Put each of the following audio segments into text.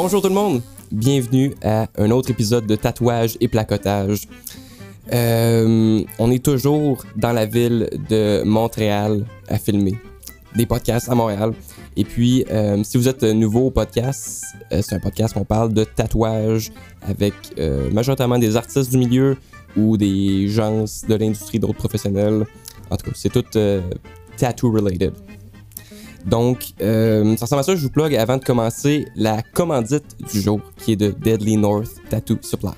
Bonjour tout le monde, bienvenue à un autre épisode de Tatouage et Placotage. Euh, on est toujours dans la ville de Montréal à filmer des podcasts à Montréal. Et puis, euh, si vous êtes nouveau au podcast, euh, c'est un podcast où on parle de tatouage avec majoritairement des artistes du milieu ou des gens de l'industrie, d'autres professionnels. En tout cas, c'est tout tattoo related. Donc, euh, ça ressemble à ça. Je vous plug avant de commencer la commandite du jour qui est de Deadly North Tattoo Supply.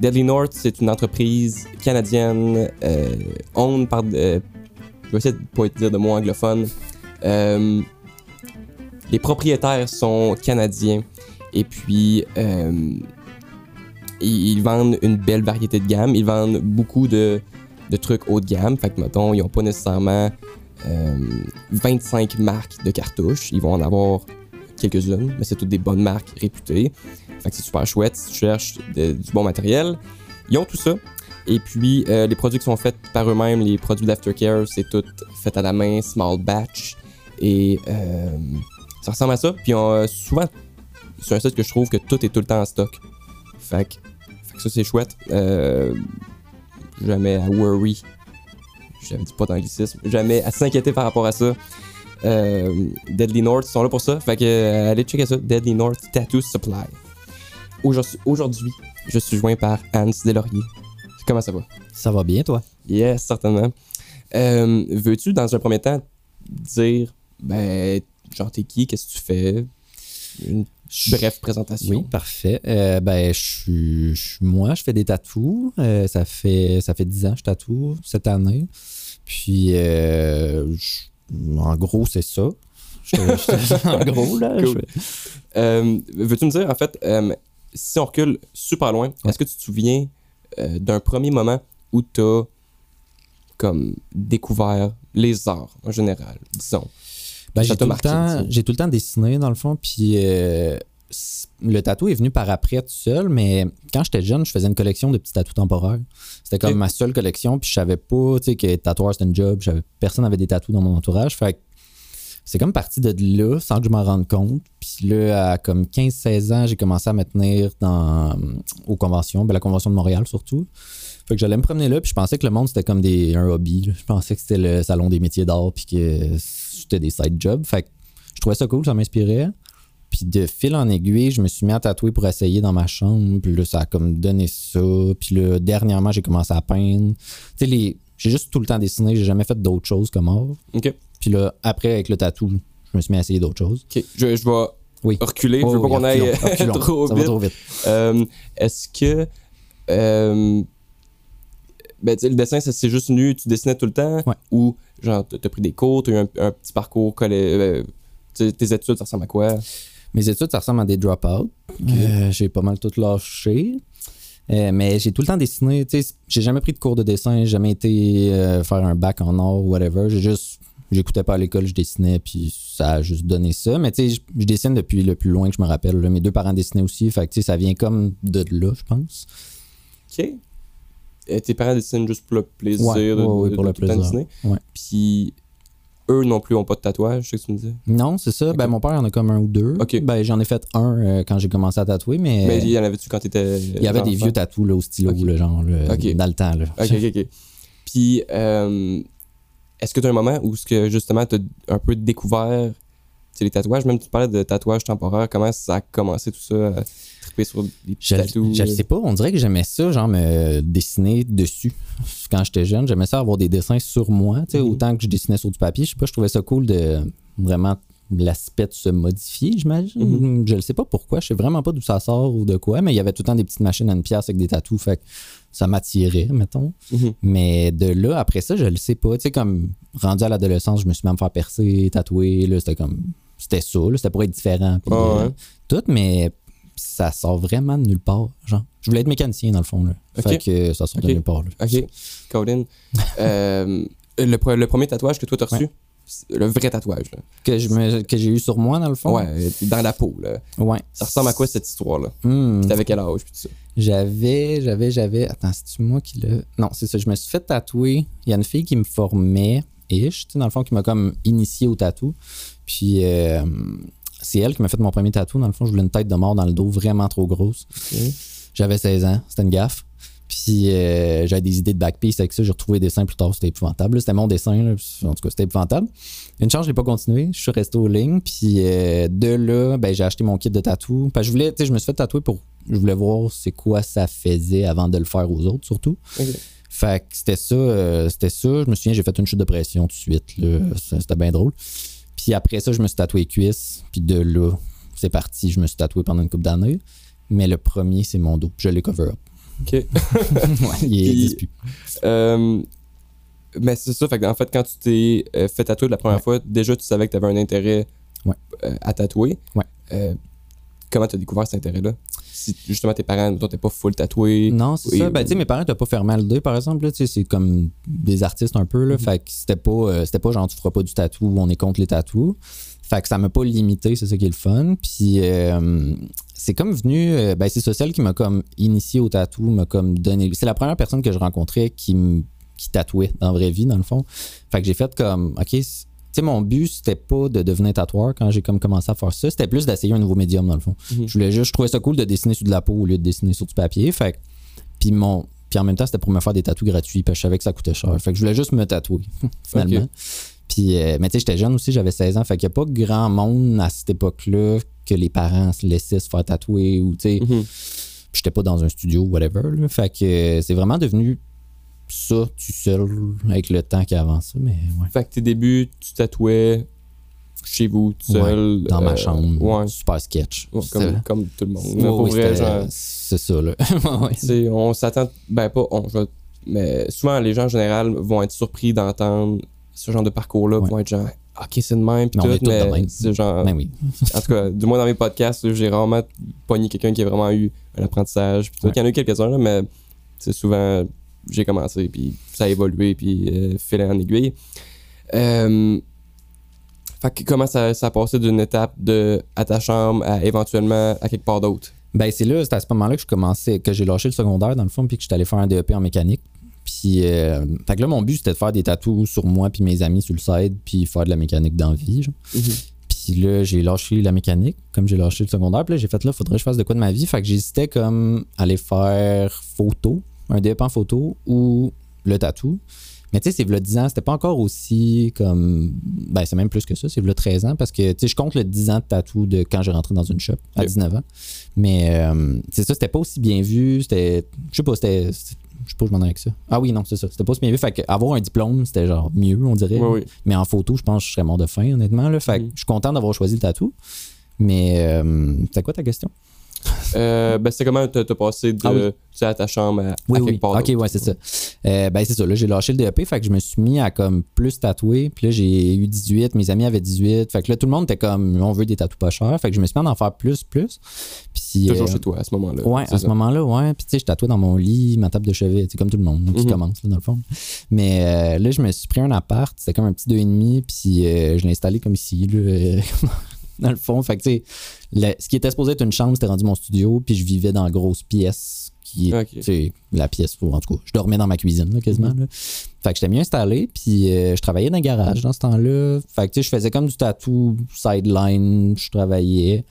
Deadly North, c'est une entreprise canadienne euh, owned par. euh, je vais essayer de pas dire de mots anglophones. Euh, les propriétaires sont canadiens et puis ils, vendent une belle variété de gamme. Ils vendent beaucoup de, trucs haut de gamme. Fait mettons, ils n'ont pas nécessairement 25 marques de cartouches. Ils vont en avoir quelques-unes, mais c'est toutes des bonnes marques réputées. Fait que c'est super chouette si tu cherches du bon matériel. Ils ont tout ça. Et puis, euh, les produits qui sont faits par eux-mêmes, les produits d'aftercare, c'est tout fait à la main, small batch. Et euh, ça ressemble à ça. Puis, on, euh, souvent, c'est un site que je trouve que tout est tout le temps en stock. Fait que, fait que ça, c'est chouette. Euh, jamais à worry. J'avais dit pas d'anglicisme. Jamais à s'inquiéter par rapport à ça. Euh, Deadly North sont là pour ça. Fait que euh, allez checker ça. Deadly North Tattoo Supply. Aujourd'hui, je suis joint par Hans Delaurier. Comment ça va? Ça va bien, toi? Yes, certainement. Euh, Veux-tu, dans un premier temps, dire, ben, genre, t'es qui, qu'est-ce que tu fais? Une brève présentation. Oui, parfait. Euh, ben, je suis, je suis moi, je fais des tatous. Euh, ça, fait, ça fait 10 ans que je tatoue cette année. Puis, euh, en gros, c'est ça. Je- je- en gros, là. Cool. Euh, Veux-tu me dire, en fait, euh, si on recule super loin, Ouais. est-ce que tu te souviens d'un premier moment où t'as comme découvert les arts en général, disons? Ben, j'ai tout, le marqué, temps- ça? j'ai tout le temps dessiné, dans le fond. Puis, le tatou est venu par après tout seul, mais quand j'étais jeune, je faisais une collection de petits tatous temporaires. C'était comme ma seule collection, puis je savais pas, tu sais, que tatoueur c'était un job. Personne n'avait des tatous dans mon entourage. Fait c'est comme parti de là, sans que je m'en rende compte. Puis là, à comme 15-16 ans, j'ai commencé à me tenir dans, aux conventions, ben, la convention de Montréal surtout. Fait que j'allais me promener là, puis je pensais que le monde c'était comme des, un hobby. là. Je pensais que c'était le salon des métiers d'art, puis que c'était des side jobs. Fait que je trouvais ça cool, ça m'inspirait. Puis de fil en aiguille, je me suis mis à tatouer pour essayer dans ma chambre. Puis là, ça a comme donné ça. Puis là, dernièrement, j'ai commencé à peindre. Tu sais, les... j'ai juste tout le temps dessiné. J'ai jamais fait d'autres choses comme art. OK. Puis là, après, avec le tatou, je me suis mis à essayer d'autres choses. OK. Je, je vais Oui. reculer. je veux Oh, pas oui, qu'on aille reculons, trop Ça va vite. trop vite. Euh, Est-ce que. euh, ben, tu sais, le dessin, c'est juste nu, tu dessinais tout le temps? Ouais. Ou, genre, t'as pris des cours, t'as eu un, un petit parcours, collé, euh, tes études, ça ressemble à quoi? Mes études, ça ressemble à des drop-out. Euh, j'ai pas mal tout lâché. Euh, mais j'ai tout le temps dessiné. J'ai jamais pris de cours de dessin, j'ai jamais été euh, faire un bac en art ou whatever. J'ai juste. J'écoutais pas à l'école, je dessinais, puis ça a juste donné ça. Mais tu sais, je, dessine depuis le plus loin que je me rappelle. là. Mes deux parents dessinaient aussi. Fait que ça vient comme de là, je pense. OK. Tes parents dessinent juste pour le plaisir Ouais, de, ouais, ouais, de- pour de le plaisir. Puis, eux non plus ont pas de tatouage, je sais que tu me disais? Non, c'est ça. Ben, mon père en a comme un ou deux. Ben, j'en ai fait un euh, quand j'ai commencé à tatouer, mais. Mais il y en avait-tu quand t'étais. il y avait des vieux tatous là, au stylo, genre, là, dans le temps. Là. Ok, ok, ok. Puis, euh, est-ce que tu as un moment où, ce que, justement, tu as un peu découvert les tatouages, même tu parlais de tatouage temporaire, comment ça a commencé tout ça, triper sur des petits Je, tatous? je le sais pas, on dirait que j'aimais ça, genre me dessiner dessus. Quand j'étais jeune, j'aimais ça avoir des dessins sur moi, tu sais, Mhm. autant que je dessinais sur du papier. Je sais pas, je trouvais ça cool de vraiment l'aspect de se modifier, j'imagine. Mhm. Je ne sais pas pourquoi, je sais vraiment pas d'où ça sort ou de quoi, mais il y avait tout le temps des petites machines à une pièce avec des tatous, fait que ça m'attirait, mettons. Mhm. Mais de là, après ça, je le sais pas. Tu sais, comme rendu à l'adolescence, je me suis même fait percer, tatouer. Là, c'était comme. C'était ça, là, c'était pour être différent. puis, Ah euh, ouais. Tout, mais ça sort vraiment de nulle part. Genre, je voulais être mécanicien dans le fond. Là. Fait que ça sort de nulle part. là. Ok, Colin. Euh, le, pre- le premier tatouage que toi t'as reçu, le vrai tatouage, là. Que, je que j'ai eu sur moi, dans le fond. Ouais, dans la peau, là. Ouais. Ça ressemble à quoi cette histoire-là? Hmm. T'avais quel âge, puis tout ça? J'avais, j'avais, j'avais. Attends, c'est-tu moi qui l'a? Non, c'est ça. Je me suis fait tatouer. Il y a une fille qui me formait, ish, dans le fond, qui m'a comme initié au tatou. Puis, euh, c'est elle qui m'a fait mon premier tatou. Dans le fond, je voulais une tête de mort dans le dos vraiment trop grosse. J'avais 16 ans, c'était une gaffe. Puis euh, j'avais des idées de backpiece avec ça. J'ai retrouvé des dessins plus tard, c'était épouvantable. C'était mon dessin, là, en tout cas, c'était épouvantable. Une chance, je l'ai pas continué. Je suis resté aux lignes. Puis euh, de là, ben, j'ai acheté mon kit de tatou. Parce que je voulais, tu sais, je me suis fait tatouer pour. Je voulais voir c'est quoi ça faisait avant de le faire aux autres, surtout. Fait que c'était ça, euh, c'était ça. Je me souviens, j'ai fait une chute de pression tout de suite. C'était bien drôle. Puis après ça, je me suis tatoué les cuisses. Puis de là, c'est parti. Je me suis tatoué pendant une couple d'années. Mais le premier, c'est mon dos. Je l'ai cover up. Ok. ouais, il plus. Euh, mais c'est ça, fait que, en fait, quand tu t'es euh, fait tatouer la première Ouais. fois, déjà tu savais que tu avais un intérêt Ouais. euh, à tatouer. Ouais. Euh, comment tu as découvert cet intérêt-là? Si justement tes parents, toi, t'es pas full tatoué. Non, c'est Oui, ça. Ben, oui. tu sais, mes parents t'as pas fermé le deux, par exemple. là, tu sais, C'est comme des artistes un peu. Là, Mhm. Fait que c'était pas, euh, c'était pas genre tu feras pas du tatou, on est contre les tatous. Fait que ça m'a pas limité, c'est ça qui est le fun. Puis euh, c'est comme venu, euh, ben c'est ça, celle qui m'a comme initié au tatou, m'a comme donné. C'est la première personne que je rencontrais qui me qui tatouait dans la vraie vie, dans le fond. Fait que j'ai fait comme, OK, sais, mon but, c'était pas de devenir tatoueur quand j'ai comme commencé à faire ça. C'était plus d'essayer un nouveau médium, dans le fond. Mhm. Je voulais juste, je trouvais ça cool de dessiner sur de la peau au lieu de dessiner sur du papier. Fait puis mon. Puis en même temps, c'était pour me faire des tatous gratuits, parce que je savais que ça coûtait cher. Fait que je voulais juste me tatouer, finalement. Puis, euh, mais tu sais, j'étais jeune aussi, j'avais 16 ans. Fait qu'il n'y a pas grand monde à cette époque-là que les parents se laissaient se faire tatouer ou, tu sais, Mhm. j'étais pas dans un studio, whatever. là. Fait que euh, c'est vraiment devenu ça, tout seul, avec le temps qui avance. Mais ouais. Fait que tes débuts, tu tatouais chez vous, tout seul. Dans ma euh, chambre, Ouais. super sketch. Ouais, comme, comme tout le monde. Oui, c'est ça, là. On s'attend. Ben, pas on, je mais souvent, les gens en général vont être surpris d'entendre ce genre de parcours-là, vont être genre, ok, c'est de même, pis Mais tout, mais même. c'est genre. Ben oui. En tout cas, du moins dans mes podcasts, j'ai rarement pogné quelqu'un qui a vraiment eu un apprentissage. Puis tout. Il y en a eu quelques-uns, là, mais c'est souvent, j'ai commencé, puis ça a évolué, puis euh, fil en aiguille. Euh, fait que comment ça, ça a passé d'une étape de à ta chambre à éventuellement à quelque part d'autre? Ben, c'est là, c'est à ce moment-là que je commençais, que j'ai lâché le secondaire, dans le fond, puis que je suis allé faire un DEP en mécanique. Puis, euh, fait que là, mon but, c'était de faire des tatous sur moi, puis mes amis sur le side, puis faire de la mécanique dans la vie. genre. Puis là, j'ai lâché la mécanique, comme j'ai lâché le secondaire. Puis là, j'ai fait là, faudrait que je fasse de quoi de ma vie. Fait que j'hésitais comme aller faire photo, un DEP en photo ou le tatou. Mais tu sais, c'est v'là 10 ans, c'était pas encore aussi comme. Ben, c'est même plus que ça, c'est v'là 13 ans parce que tu sais, je compte le 10 ans de tatou de quand j'ai rentré dans une shop à Ok. 19 ans. Mais euh, c'est ça, c'était pas aussi bien vu. C'était. Je sais pas, c'était. Je sais pas où je m'en avec ça. Ah oui, non, c'est ça. C'était pas aussi bien vu. Fait avoir un diplôme, c'était genre mieux, on dirait. Oui, oui. Mais en photo, je pense que je serais mort de faim, honnêtement. Là. Fait que Mhm. je suis content d'avoir choisi le tatou. Mais euh, c'est quoi ta question? Euh, ben, c'est comment t'as passé de Ah oui. tu sais, à ta chambre à, Oui, à oui. part Ok, ouais, c'est ça. Euh, ben, c'est ça. Là, j'ai lâché le DEP. Fait que je me suis mis à comme plus tatouer. Puis là, j'ai eu 18. Mes amis avaient 18. Fait que là, tout le monde était comme, on veut des tatous pas chers. Fait que je me suis mis à en faire plus, plus. Puis. Toujours euh, chez toi à ce moment-là. Ouais, à ce moment-là, ouais. Puis tu sais, je tatouais dans mon lit, ma table de chevet, tu sais, comme tout le monde qui Mhm. commence, là, dans le fond. Mais là, je me suis pris un appart, c'était comme un petit 2,5, puis je l'ai installé comme ici, là, dans le fond. Fait que tu sais, ce qui était supposé être une chambre, c'était rendu mon studio, puis je vivais dans la grosse pièce qui est, la pièce, pour, en tout cas, je dormais dans ma cuisine, là, quasiment. Mhm. là. Fait que j'étais mieux installé, puis euh, je travaillais dans un garage dans ce temps-là. Fait que tu sais, je faisais comme du tatou, sideline, je travaillais.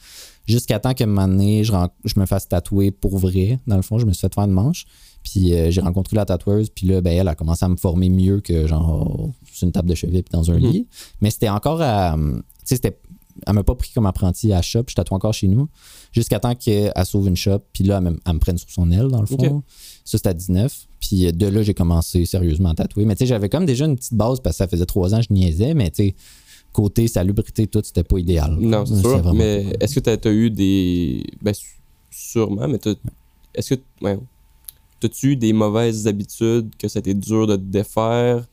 Jusqu'à temps que un moment donné, je, je me fasse tatouer pour vrai. Dans le fond, je me suis fait faire une manche. Puis euh, j'ai rencontré la tatoueuse. Puis là, ben, elle a commencé à me former mieux que genre sur une table de chevet puis dans un Mhm. lit. Mais c'était encore à. Tu sais, c'était. Elle m'a pas pris comme apprenti à shop. Je tatoue encore chez nous. Jusqu'à temps qu'elle sauve une shop. Puis là, elle me, elle me prenne sur son aile, dans le fond. Ça, c'était à 19. Puis de là, j'ai commencé sérieusement à tatouer. Mais tu sais, j'avais comme déjà une petite base parce que ça faisait trois ans que je niaisais. Mais tu sais, côté salubrité, tout, c'était pas idéal. Non, c'est sûr. vraiment Mais est-ce que tu as, eu des. Ben, sûrement, mais t'as- est-ce que. Ouais. T'as-tu eu des mauvaises habitudes que c'était dur de te défaire?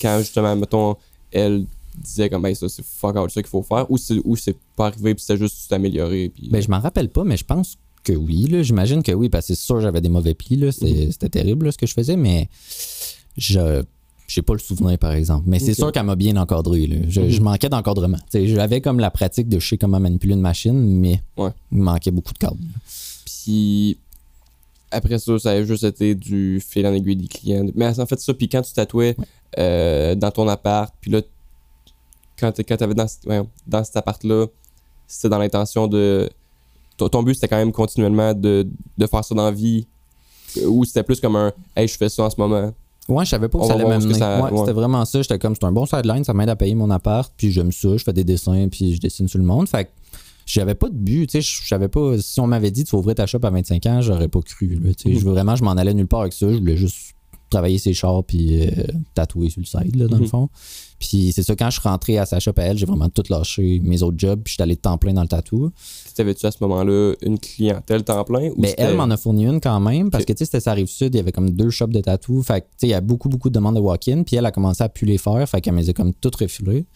Quand justement, mettons, elle disait comme, ben, ça, c'est fuck out, ça qu'il faut faire, ou c'est, ou c'est pas arrivé, puis c'était juste tu t'améliorer, puis. Ben, je m'en rappelle pas, mais je pense que oui. là. J'imagine que oui, parce que c'est sûr j'avais des mauvais plis. là. C'est- Mhm. C'était terrible là, ce que je faisais, mais je j'ai pas le souvenir, par exemple. Mais c'est sûr qu'elle m'a bien encadré. là. Je, Mhm. je manquais d'encadrement. J'avais comme la pratique de je sais comment manipuler une machine, mais Ouais. il me manquait beaucoup de cadres. Puis après ça, ça a juste été du fil en aiguille des clients. Mais en fait, ça, puis quand tu tatouais euh, dans ton appart, puis là, quand, quand t'avais dans, ouais, dans cet appart-là, c'était dans l'intention de. Ton, ton but, c'était quand même continuellement de, de faire ça dans la vie. Ou c'était plus comme un Hey, je fais ça en ce moment. Ouais, je savais pas où ça allait m'amener. ça- Ouais, ouais. C'était vraiment ça. J'étais comme, c'est un bon sideline, ça m'aide à payer mon appart, puis j'aime ça, je fais des dessins, puis je dessine sur le monde. Fait que j'avais pas de but, tu sais, je savais pas, si on m'avait dit tu vas ouvrir ta shop à 25 ans, j'aurais pas cru, là, tu. Mhm. Je Vraiment, je m'en allais nulle part avec ça, je voulais juste travailler ses chars, puis euh, tatouer sur le side, là, dans le Mhm. fond. Puis c'est ça, quand je suis rentré à sa shop à elle, j'ai vraiment tout lâché, mes autres jobs, puis j'étais allé de temps plein dans le tatou. T'avais-tu à ce moment-là une clientèle temps plein? Ou Mais Ben, elle m'en a fourni une quand même, parce que tu sais, c'était sa rive sud, il y avait comme deux shops de tatou. Fait que tu sais, il y a beaucoup, beaucoup de demandes de walk-in, puis elle a commencé à plus les faire, fait qu'elle me les a comme toutes refilées.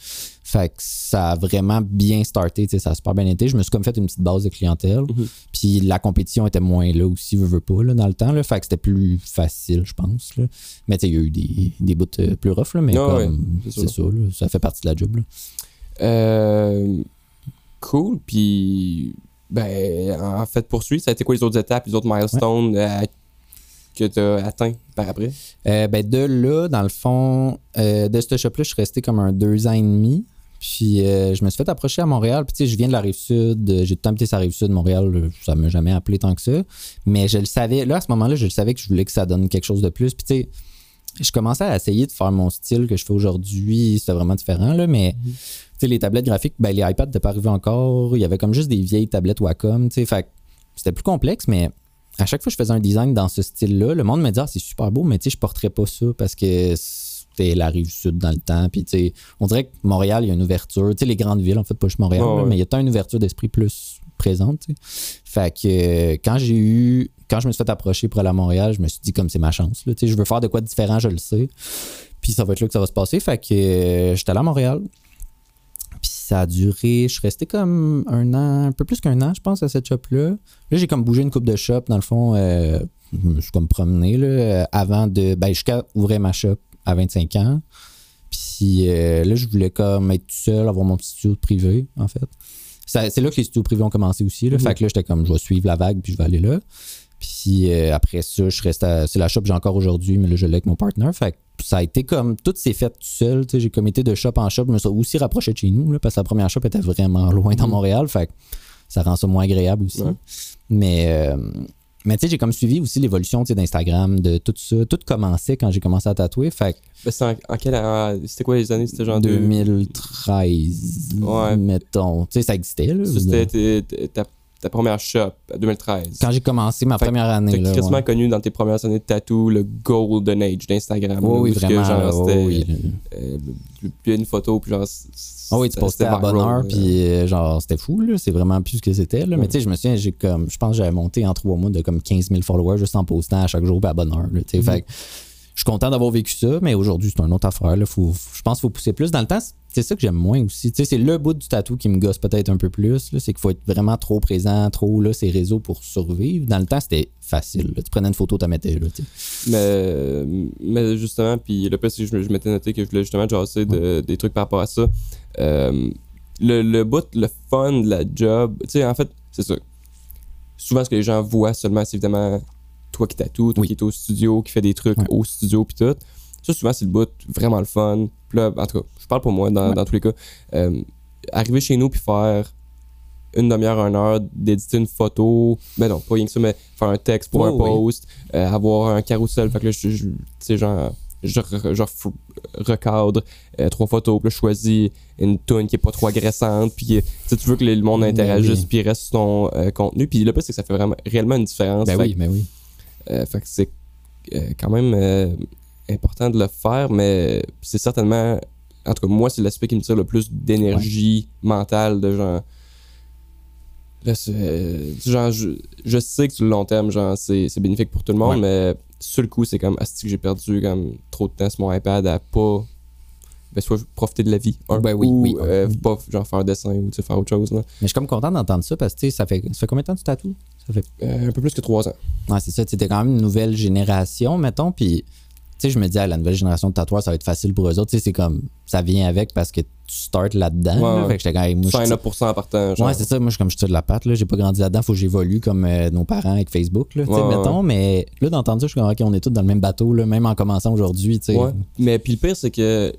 Fait que ça a vraiment bien starté, ça a super bien été. Je me suis comme fait une petite base de clientèle, Mhm. puis la compétition était moins là aussi, veux, veux pas, là, dans le temps, là. Fait que c'était plus facile, je pense, là. Mais tu sais, il y a eu des, des bouts euh, plus rough, là, mais Ah ouais, c'est ça, là, ça fait partie de la job, là. Euh, cool. Puis, ben, en fait, poursuivre, ça a été quoi les autres étapes, les autres milestones euh, que tu as atteints par après? Euh, ben de là, dans le fond, euh, de ce shop-là, je suis resté comme un deux ans et demi. Puis euh, je me suis fait approcher à Montréal. Puis tu sais, je viens de la rive sud. euh, J'ai tout le temps habité sa rive sud. Montréal, euh, ça m'a jamais appelé tant que ça. Mais je le savais. Là, à ce moment-là, je le savais que je voulais que ça donne quelque chose de plus. Puis tu sais, je commençais à essayer de faire mon style que je fais aujourd'hui. C'était vraiment différent, là. Mais tu sais, les tablettes graphiques, ben, les iPads n'étaient pas arrivés encore. Il y avait comme juste des vieilles tablettes Wacom. Tu sais, c'était plus complexe, mais à chaque fois que je faisais un design dans ce style-là, le monde me disait ah, c'est super beau, mais tu sais, je porterais pas ça parce que c'était la rive sud dans le temps. Puis on dirait que Montréal, il y a une ouverture. Tu sais, les grandes villes, en fait, pas juste Montréal, Ouais, là, ouais. mais il y a tant une ouverture d'esprit plus présente. Fait que euh, quand j'ai eu. Quand je me suis fait approcher pour aller à Montréal, je me suis dit comme c'est ma chance. Là, je veux faire de quoi de différent, je le sais. Puis ça va être là que ça va se passer. Fait que euh, j'étais allé à Montréal. Puis ça a duré, je suis resté comme un an, un peu plus qu'un an, je pense, à cette shop-là. Là, j'ai comme bougé une coupe de shop, dans le fond. euh, je me suis comme promené, là, avant de. Ben, jusqu'à ouvrir ma shop à 25 ans. Puis euh, là, je voulais comme être tout seul, avoir mon petit studio privé, en fait. C'est là que les studios privés ont commencé aussi. Là. Mhm. Fait que là, j'étais comme, je vais suivre la vague, puis je vais aller là. Puis euh, après ça, je reste à. C'est la shop que j'ai encore aujourd'hui, mais là, je l'ai avec mon partner. Fait que ça a été comme. Tout s'est fait tout seul. J'ai comme été de shop en shop. Je me suis aussi rapproché de chez nous, là, parce que la première shop était vraiment loin dans Mhm. Montréal. Fait que ça rend ça moins agréable aussi. Ouais. Mais. euh, mais tu sais, j'ai comme suivi aussi l'évolution d'Instagram, de tout ça. Tout commençait quand j'ai commencé à tatouer. Fait que c'était en, en quelle an- C'était quoi les années? C'était genre deux- 2013, Ouais. mettons. Tu sais, ça existait. Là, C'était ta, ta première shop, en 2013. quand j'ai commencé ma Fait première année. T'as quasiment ouais. connu dans tes premières années de tatou le golden age d'Instagram. Oui, vraiment. genre, oui, oui. euh, une photo, puis genre. Ah oui, tu postais à bonne heure, puis puis euh, genre, c'était fou, là. C'est vraiment plus ce que c'était, là. Ouais. Mais tu sais, je me souviens, j'ai comme, je pense que j'avais monté en trois mois de comme 15 000 followers juste en postant à chaque jour, puis à bonne heure, là. Mhm. fait je suis content d'avoir vécu ça, mais aujourd'hui, c'est une autre affaire, là. Faut, je pense qu'il faut pousser plus. Dans le temps, c'est ça que j'aime moins aussi. C'est le bout du tatou qui me gosse peut-être un peu plus. C'est qu'il faut être vraiment trop présent, trop, là, ces réseaux pour survivre. Dans le temps, c'était facile, là. Tu prenais une photo, tu mettais, là, sais. Mais, mais justement, puis le que je, je m'étais noté que je voulais justement jaser de, des trucs par rapport à ça. Euh, le, le bout, le fun de la job, tu sais, en fait, c'est ça. Souvent, ce que les gens voient seulement, c'est évidemment toi qui tatoues, toi Oui. qui es au studio, qui fait des trucs Ouais. au studio, puis tout. Ça, souvent, c'est le bout vraiment le fun. Puis là, en tout cas, je parle pour moi dans, Ouais. dans tous les cas. Euh, arriver chez nous puis faire une demi-heure, une heure d'éditer une photo, ben non, pas rien que ça, mais faire un texte pour Oh, un oui. post, euh, avoir un carrousel, fait que là, je, je- tu sais, genre, je, recadre euh, trois photos, puis là, je choisis une tune qui est pas trop agressante, puis tu veux que le monde Ben interagisse, oui. puis reste sur ton euh, contenu, puis le plus, c'est que ça fait vraiment réellement une différence. Ben Fait oui, ben oui. Euh, fait que c'est euh, quand même euh, important de le faire, mais c'est certainement. En tout cas, moi, c'est l'aspect qui me tire le plus d'énergie mentale, de genre. Là, genre, je, je sais que sur le long terme, genre, c'est bénéfique pour tout le monde, mais sur le coup, c'est comme. Asti que j'ai perdu comme trop de temps sur mon iPad à pas. Ben, soit profiter de la vie, un, Ben oui, ou oui. euh, pas genre faire un dessin ou faire autre chose. Là. Mais je suis comme content d'entendre ça parce que, ça fait, ça fait combien de temps que tu tatoues? Ça fait Euh, un peu plus que trois ans. Ouais, c'est ça. Tu étais quand même une nouvelle génération, mettons. Puis, tu sais, je me dis, ah, la nouvelle génération de tatoueurs, ça va être facile pour eux autres. Tu sais, c'est comme, ça vient avec parce que tu startes là-dedans. Ouais, là. Fait que j'étais quand même. moi, je Sign tire- up pour ça en partant. Genre. Ouais, c'est ça. Moi, je suis comme je tire de la patte. Là. J'ai pas grandi là-dedans. Faut que j'évolue comme euh, nos parents avec Facebook. Là, Ouais, mettons. Mais là, d'entendre ça, je suis comme, OK, on est tous dans le même bateau, là, même en commençant aujourd'hui. Ouais. Mais puis le pire, c'est que.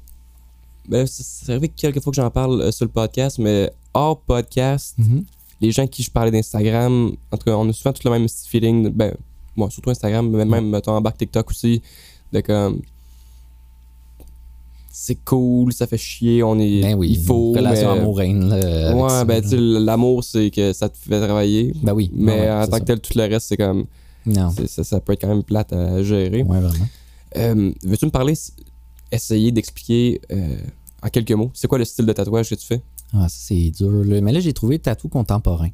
Ben, c'est arrivé quelques fois que j'en parle euh, sur le podcast, mais hors podcast, Mhm. Les gens qui je parlais d'Instagram, en tout cas, on a souvent tout le même feeling. Ben, moi, surtout Instagram, mais même, mettons, en bas TikTok aussi, de comme. C'est cool, ça fait chier, on est. Ben oui. il faut. Relation mais- amour-haine. Ouais, ben, tu sais, l'amour, c'est que ça te fait travailler. Ben oui. Mais ouais, en tant ça. que tel, tout le reste, c'est comme. Non. Ça, ça peut être quand même plate à gérer. Ouais, vraiment. Euh, Veux-tu me parler, essayer d'expliquer euh, en quelques mots, c'est quoi le style de tatouage que tu fais? Ah, c'est dur. là. Mais là, j'ai trouvé tatou contemporain. Tu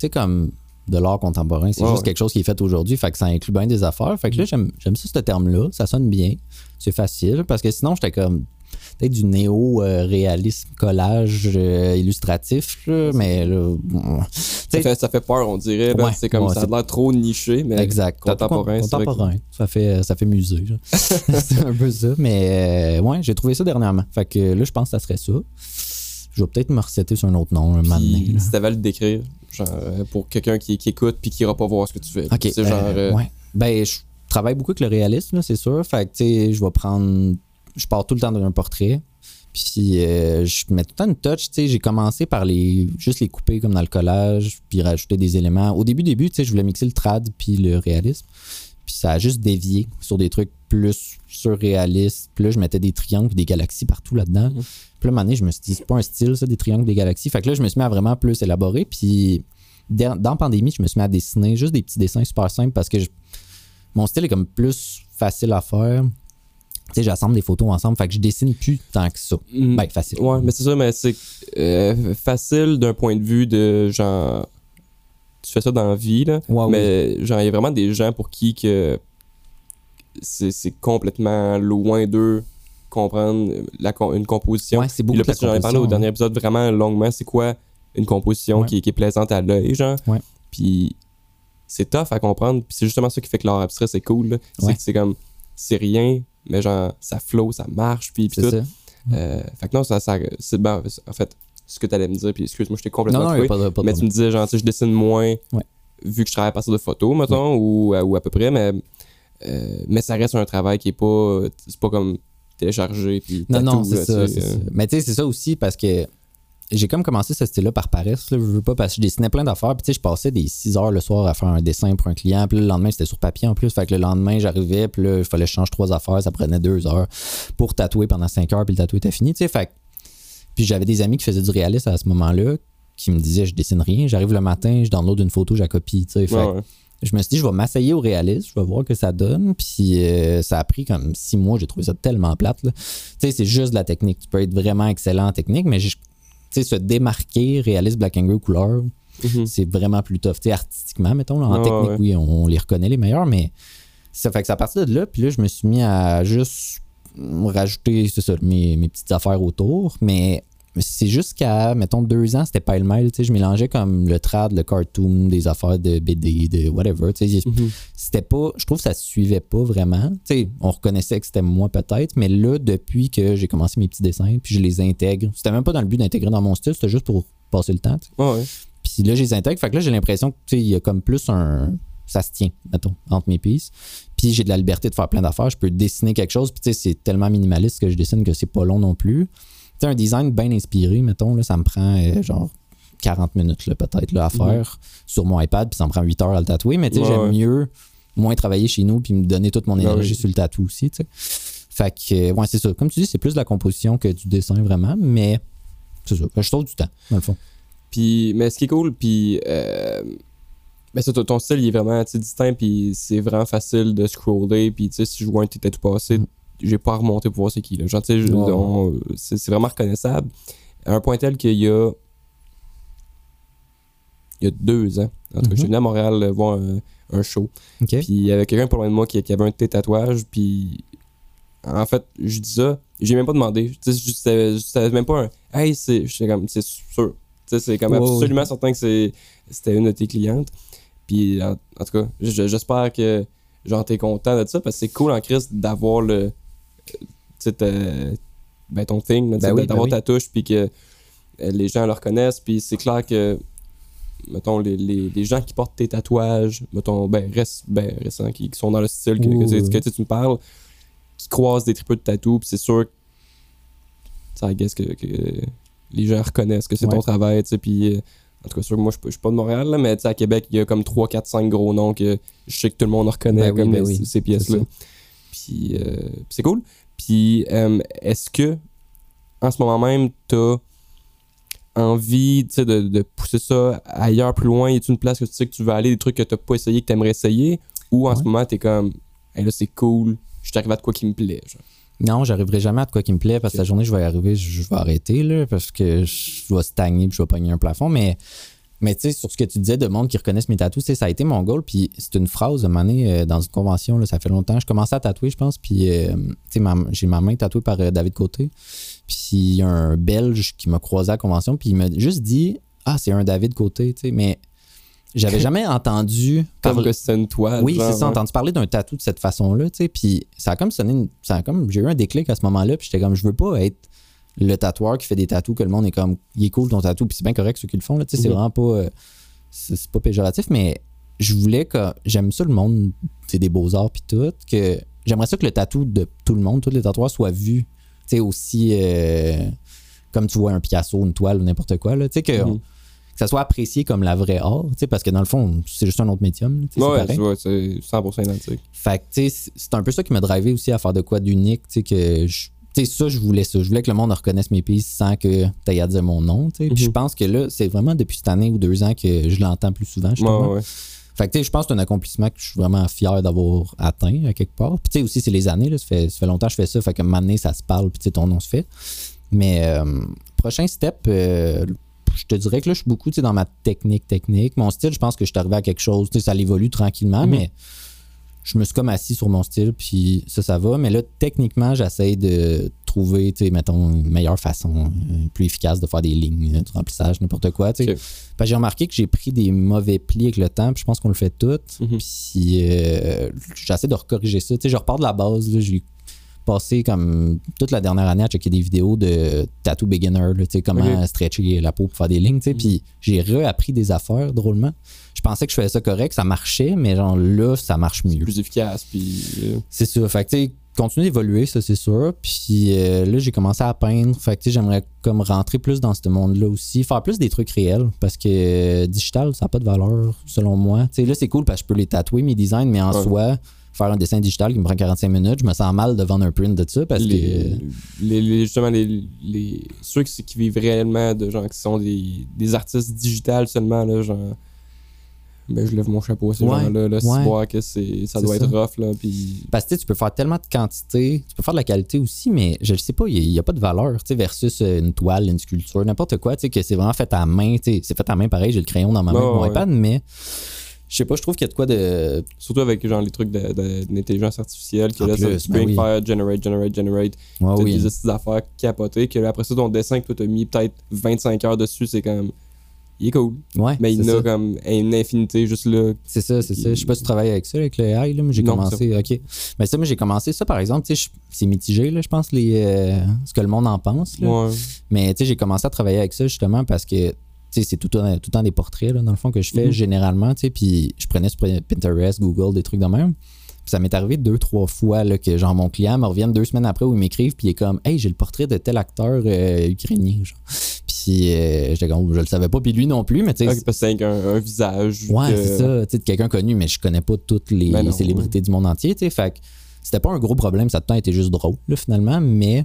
sais, comme de l'art contemporain, c'est juste quelque chose qui est fait aujourd'hui, fait que ça inclut bien des affaires. Fait que là, j'aime j'aime ça, ce terme-là. Ça sonne bien. C'est facile, parce que sinon, j'étais comme peut-être du néo-réalisme, collage euh, illustratif, là, mais là, Ça fait, ça fait peur, on dirait. Ouais, c'est comme ouais, ça a l'air trop niché, mais Exact. contemporain, que- Contemporain. Ça fait, ça fait musée. c'est un peu ça. Mais euh, ouais, j'ai trouvé ça dernièrement. Fait que là, je pense que ça serait ça. Je vais peut-être me recéter sur un autre nom un moment donné. Si t'avais à le décrire, genre, euh, pour quelqu'un qui, qui écoute puis qui ira pas voir ce que tu fais. Ok. C'est genre. euh, euh, ouais. Ben, je travaille beaucoup avec le réalisme, c'est sûr. Fait que, tu sais, je vais prendre. Je pars tout le temps d'un portrait. Puis, euh, je mets tout le temps une touch. Tu sais, j'ai commencé par les juste les couper comme dans le collage, puis rajouter des éléments. Au début, début, tu sais, je voulais mixer le trad puis le réalisme. Puis, ça a juste dévié sur des trucs plus surréalistes. Puis là, je mettais des triangles puis des galaxies partout là-dedans. Mhm. Puis là, à un moment donné, je me suis dit, c'est pas un style, ça, des triangles, des galaxies. Fait que là, je me suis mis à vraiment plus élaborer. Puis, dans dans pandémie, je me suis mis à dessiner juste des petits dessins super simples parce que je- mon style est comme plus facile à faire. Tu sais, j'assemble des photos ensemble, fait que je dessine plus tant que ça. mm, Ben, facile. Ouais, mais c'est ça, mais c'est euh, facile d'un point de vue de genre. Tu fais ça dans la vie, là. Ouais, oui. mais genre, il y a vraiment des gens pour qui que c'est complètement loin d'eux comprendre la, une composition. Ouais, c'est beaucoup là, parce que j'en ai parlé au dernier épisode vraiment longuement, c'est quoi une composition Ouais. qui, qui est plaisante à l'œil, genre. Ouais. Puis c'est tough à comprendre, puis c'est justement ça qui fait que l'art abstrait, c'est cool. C'est c'est comme, c'est rien, mais genre, ça flow, ça marche, puis, puis C'est tout. ça. Euh, fait que non, ça, ça c'est ben, en fait, ce que tu allais me dire, puis excuse-moi, je t'ai complètement Non, non, pas de, pas de mais tu me disais, genre, je dessine moins, vu que je travaille à partir de photos, mettons, ou, à- ou à peu près, mais, euh, mais ça reste un travail qui est pas, c'est pas comme télécharger, puis Non, non, c'est ça, euh, ça. Mais tu sais, c'est ça aussi parce que j'ai comme commencé ce style-là par paresse. Là, je veux pas, parce que je dessinais plein d'affaires. Puis tu sais, je passais des 6 heures le soir à faire un dessin pour un client. Puis le lendemain, c'était sur papier en plus. Fait que le lendemain, j'arrivais. Puis là, il fallait que je change trois affaires. Ça prenait deux heures pour tatouer pendant 5 heures. Puis le tatouage était fini. Tu sais, fait Puis j'avais des amis qui faisaient du réalisme à ce moment-là qui me disaient je dessine rien. J'arrive le matin, je download une photo, je la copie. Tu sais, fait ouais, que ouais. Je me suis dit, je vais m'asseyer au réalisme, je vais voir que ça donne. Puis euh, ça a pris comme six mois, j'ai trouvé ça tellement plate. Tu sais, c'est juste de la technique. Tu peux être vraiment excellent en technique, mais je- tu sais, se démarquer réaliste black and gray couleur, Mhm. c'est vraiment plus tough. Tu sais, artistiquement, mettons, là, en technique, ouais. oui, on, on les reconnaît les meilleurs, mais ça fait que c'est à partir de là, puis là, je me suis mis à juste rajouter, c'est ça, mes, mes petites affaires autour, mais c'est juste qu'à, mettons, deux ans, c'était pas le mail, tu sais, je mélangeais comme le trad, le cartoon, des affaires de BD, de whatever, tu sais, Mhm. c'était pas je trouve que ça se suivait pas vraiment tu sais on reconnaissait que c'était moi peut-être mais là depuis que j'ai commencé mes petits dessins puis je les intègre c'était même pas dans le but d'intégrer dans mon style c'était juste pour passer le temps tu sais. Ouais, puis là je les intègre fait que là j'ai l'impression que tu sais il y a comme plus un ça se tient mettons entre mes pistes puis j'ai de la liberté de faire plein d'affaires je peux dessiner quelque chose puis tu sais c'est tellement minimaliste que je dessine que c'est pas long non plus sais un design bien inspiré mettons là ça me prend euh, genre 40 minutes là, peut-être là, à faire sur mon iPad, puis ça me prend 8 heures à le tatouer. Mais tu sais, Ouais, j'aime ouais. mieux moins travailler chez nous puis me donner toute mon Ah énergie sur le tatou aussi. tu sais. Fait que, euh, ouais, c'est ça. Comme tu dis, c'est plus de la composition que du dessin vraiment, mais c'est ça. Je trouve du temps, dans le fond. Puis, mais ce qui est cool, puis. Euh, ben ça, ton- style, il est vraiment tu distinct, puis c'est vraiment facile de scroller. Puis, tu sais, si je vois un t'étais tout passé, Mm. J'ai pas à remonter pour voir c'est qui. Là. Genre, je- c'est c'est vraiment reconnaissable. À un point tel qu'il y a. Il y a deux ans. En tout cas, Mhm. j'étais venu à Montréal euh, voir un, un show. Puis il y avait quelqu'un pas loin de moi qui, qui avait un de tes tatouages. Puis en fait, je dis ça, j'ai même pas demandé. Tu sais, je savais, je savais même pas un. Hey, c'est. Comme, c'est sûr. Tu sais, c'est comme absolument certain que c'est, c'était une de tes clientes. Puis en, en tout cas, je- j'espère que genre t'es content de ça parce que c'est cool en Christ d'avoir le. Ben, ton thing, Ben oui, d'avoir ben ta touche, puis que euh, les gens le reconnaissent. Puis c'est clair que mettons, les, les, les gens qui portent tes tatouages, mettons, ben, ben, récents, qui, qui sont dans le style que, tu- que me parles, qui croisent des tripeux de tatou, puis c'est sûr I guess que, que les gens reconnaissent que c'est ton travail, tu sais, puis... euh, en tout cas, sûr que moi, je suis pas- de Montréal, là, mais tu sais, à Québec, il y a comme 3, 4, 5 gros noms que je sais que tout le monde reconnaît Ben oui, comme ben les- oui, ces pièces-là. Puis euh, puis c'est cool. Puis euh, est-ce que en ce moment même, t'as envie de, de pousser ça ailleurs, plus loin? Y a une place que tu sais que tu veux aller, des trucs que t'as pas essayé, que t'aimerais essayer? Ou en ce moment, t'es comme, hey, là, c'est cool, je suis arrivé à de quoi qui me plaît. Genre. Non, j'arriverai jamais à de quoi qui me plaît parce que la journée, je vais y arriver, je, je vais arrêter là, parce que je vais stagner puis je vais pogner un plafond. Mais, mais tu sais, sur ce que tu disais de monde qui reconnaissent mes tatous, ça a été mon goal. Puis c'est une phrase de année euh, dans une convention, là, ça fait longtemps. Je commençais à tatouer, je pense. Puis euh, tu sais, j'ai ma main tatouée par euh, David Côté. Puis il y a un Belge qui m'a croisé à la convention. Puis il m'a juste dit Ah, c'est un David Côté, tu sais. Mais j'avais jamais entendu Comme parler- que c'est une toile. oui, c'est ça, ouais. entendu parler d'un tatou de cette façon-là, tu sais, puis ça a comme sonné, une- ça a comme, j'ai eu un déclic à ce moment-là, puis j'étais comme, je veux pas être le tatoueur qui fait des tatous que le monde est comme, il est cool ton tatou, puis c'est bien correct ceux qui le font, là, tu sais, c'est Mhm. vraiment pas, euh, c'est pas péjoratif, mais je voulais que, j'aime ça le monde, c'est des beaux-arts puis tout, que j'aimerais ça que le tatou de tout le monde, tous les tatoueurs soient vus, tu sais, aussi, euh, comme tu vois un Picasso, une toile ou n'importe quoi, là, tu sais, que, Mhm. que ça soit apprécié comme la vraie art, tu sais, parce que dans le fond, c'est juste un autre médium, tu sais, c'est Ouais, c'est 100% identique. Fait que, tu sais, c'est- un peu ça qui m'a drivé aussi à faire de quoi d'unique, tu sais, que je- sais, ça, je voulais ça. Je voulais que le monde reconnaisse mes pièces sans que tu à dire mon nom. Puis Mhm. je pense que là, c'est vraiment depuis cette année ou deux ans que je l'entends plus souvent, justement. Ouais, ouais. Fait que, tu sais, je pense que c'est un accomplissement que je suis vraiment fier d'avoir atteint à quelque part. Puis, tu sais, aussi, c'est les années, là. Ça fait, ça fait longtemps que je fais ça. Fait que maintenant, ça se parle, puis, tu sais, ton nom se fait. Mais, euh, prochain step, euh, je te dirais que là, je suis beaucoup, tu sais, dans ma technique, technique. Mon style, je pense que je suis arrivé à quelque chose, tu sais, ça évolue tranquillement, Mhm. mais je me suis comme assis sur mon style, puis ça, ça va. Mais là, techniquement, j'essaie de trouver, tu sais, mettons, une meilleure façon, euh, plus efficace de faire des lignes, euh, du remplissage, n'importe quoi, tu sais. Ok. Parce que j'ai remarqué que j'ai pris des mauvais plis avec le temps, puis je pense qu'on le fait tout. Mhm. Puis euh, j'essaie de recorriger ça. Tu sais, je repars de la base. là. J'ai passé comme toute la dernière année à checker des vidéos de tattoo beginner, là, tu sais, comment stretcher la peau pour faire des lignes. sais. Puis j'ai réappris des affaires drôlement. Je pensais que je faisais ça correct, ça marchait, mais genre là, ça marche mieux. Plus efficace, puis... euh, C'est sûr. Fait que, tu sais, continuer d'évoluer, ça, c'est sûr. Puis euh, là, j'ai commencé à peindre. Fait que, tu sais, j'aimerais comme rentrer plus dans ce monde-là aussi. Faire plus des trucs réels. Parce que euh, digital, ça n'a pas de valeur, selon moi. Tu sais, là, c'est cool parce que je peux les tatouer, mes designs, mais en Ouais. soi, faire un dessin digital qui me prend 45 minutes, je me sens mal de vendre un print de ça parce les, que. les- les- justement les, les ceux qui, qui vivent réellement de gens qui sont des, des artistes digitales seulement là genre ben je lève mon chapeau à ces Ouais, gens-là là, ouais. que c'est ça doit ça. être rough là Parce que tu peux faire tellement de quantité, tu peux faire de la qualité aussi, mais je ne sais pas, il n'y a, pas de valeur, versus euh, une toile, une sculpture, n'importe quoi, que c'est vraiment fait à main, c'est fait à main pareil, j'ai le crayon dans ma main, avec mon ouais. iPad, mais je sais pas, je trouve qu'il y a de quoi de. surtout avec genre les trucs de- de- d'intelligence artificielle que En là ça, plus, tu ben rien oui. faire generate generate generate Ouais, oui. des petites affaires capotées que là, après ça ton dessin que toi t'as mis peut-être 25 heures dessus c'est comme il est cool Ouais, mais il en a comme une infinité juste là C'est ça, c'est ça. Je sais pas si tu travailles avec ça, avec le AI, là, mais j'ai commencé. OK. Mais ça, moi, j'ai commencé ça, par exemple, tu sais, je- c'est mitigé, là, je pense, les, euh, ce que le monde en pense. là. ouais Mais tu sais, j'ai commencé à travailler avec ça justement parce que c'est tout, le temps- tout temps des portraits, là, dans le fond, que je fais Mhm. généralement, puis je prenais sur Pinterest, Google, des trucs de même. Ça m'est arrivé deux, trois fois là, que genre mon client me revienne deux semaines après où il m'écrivent puis il est comme Hey, j'ai le portrait de tel acteur euh, ukrainien. Genre. Puis euh, j'étais comme je le savais pas, puis lui non plus, mais tu sais. C'est un, un visage Ouais, que- c'est ça, tu sais, de quelqu'un connu, mais je connais pas toutes les Ben non, célébrités du monde entier, tu sais. Fait c'était pas un gros problème, ça a tout le temps été juste drôle, là, finalement, mais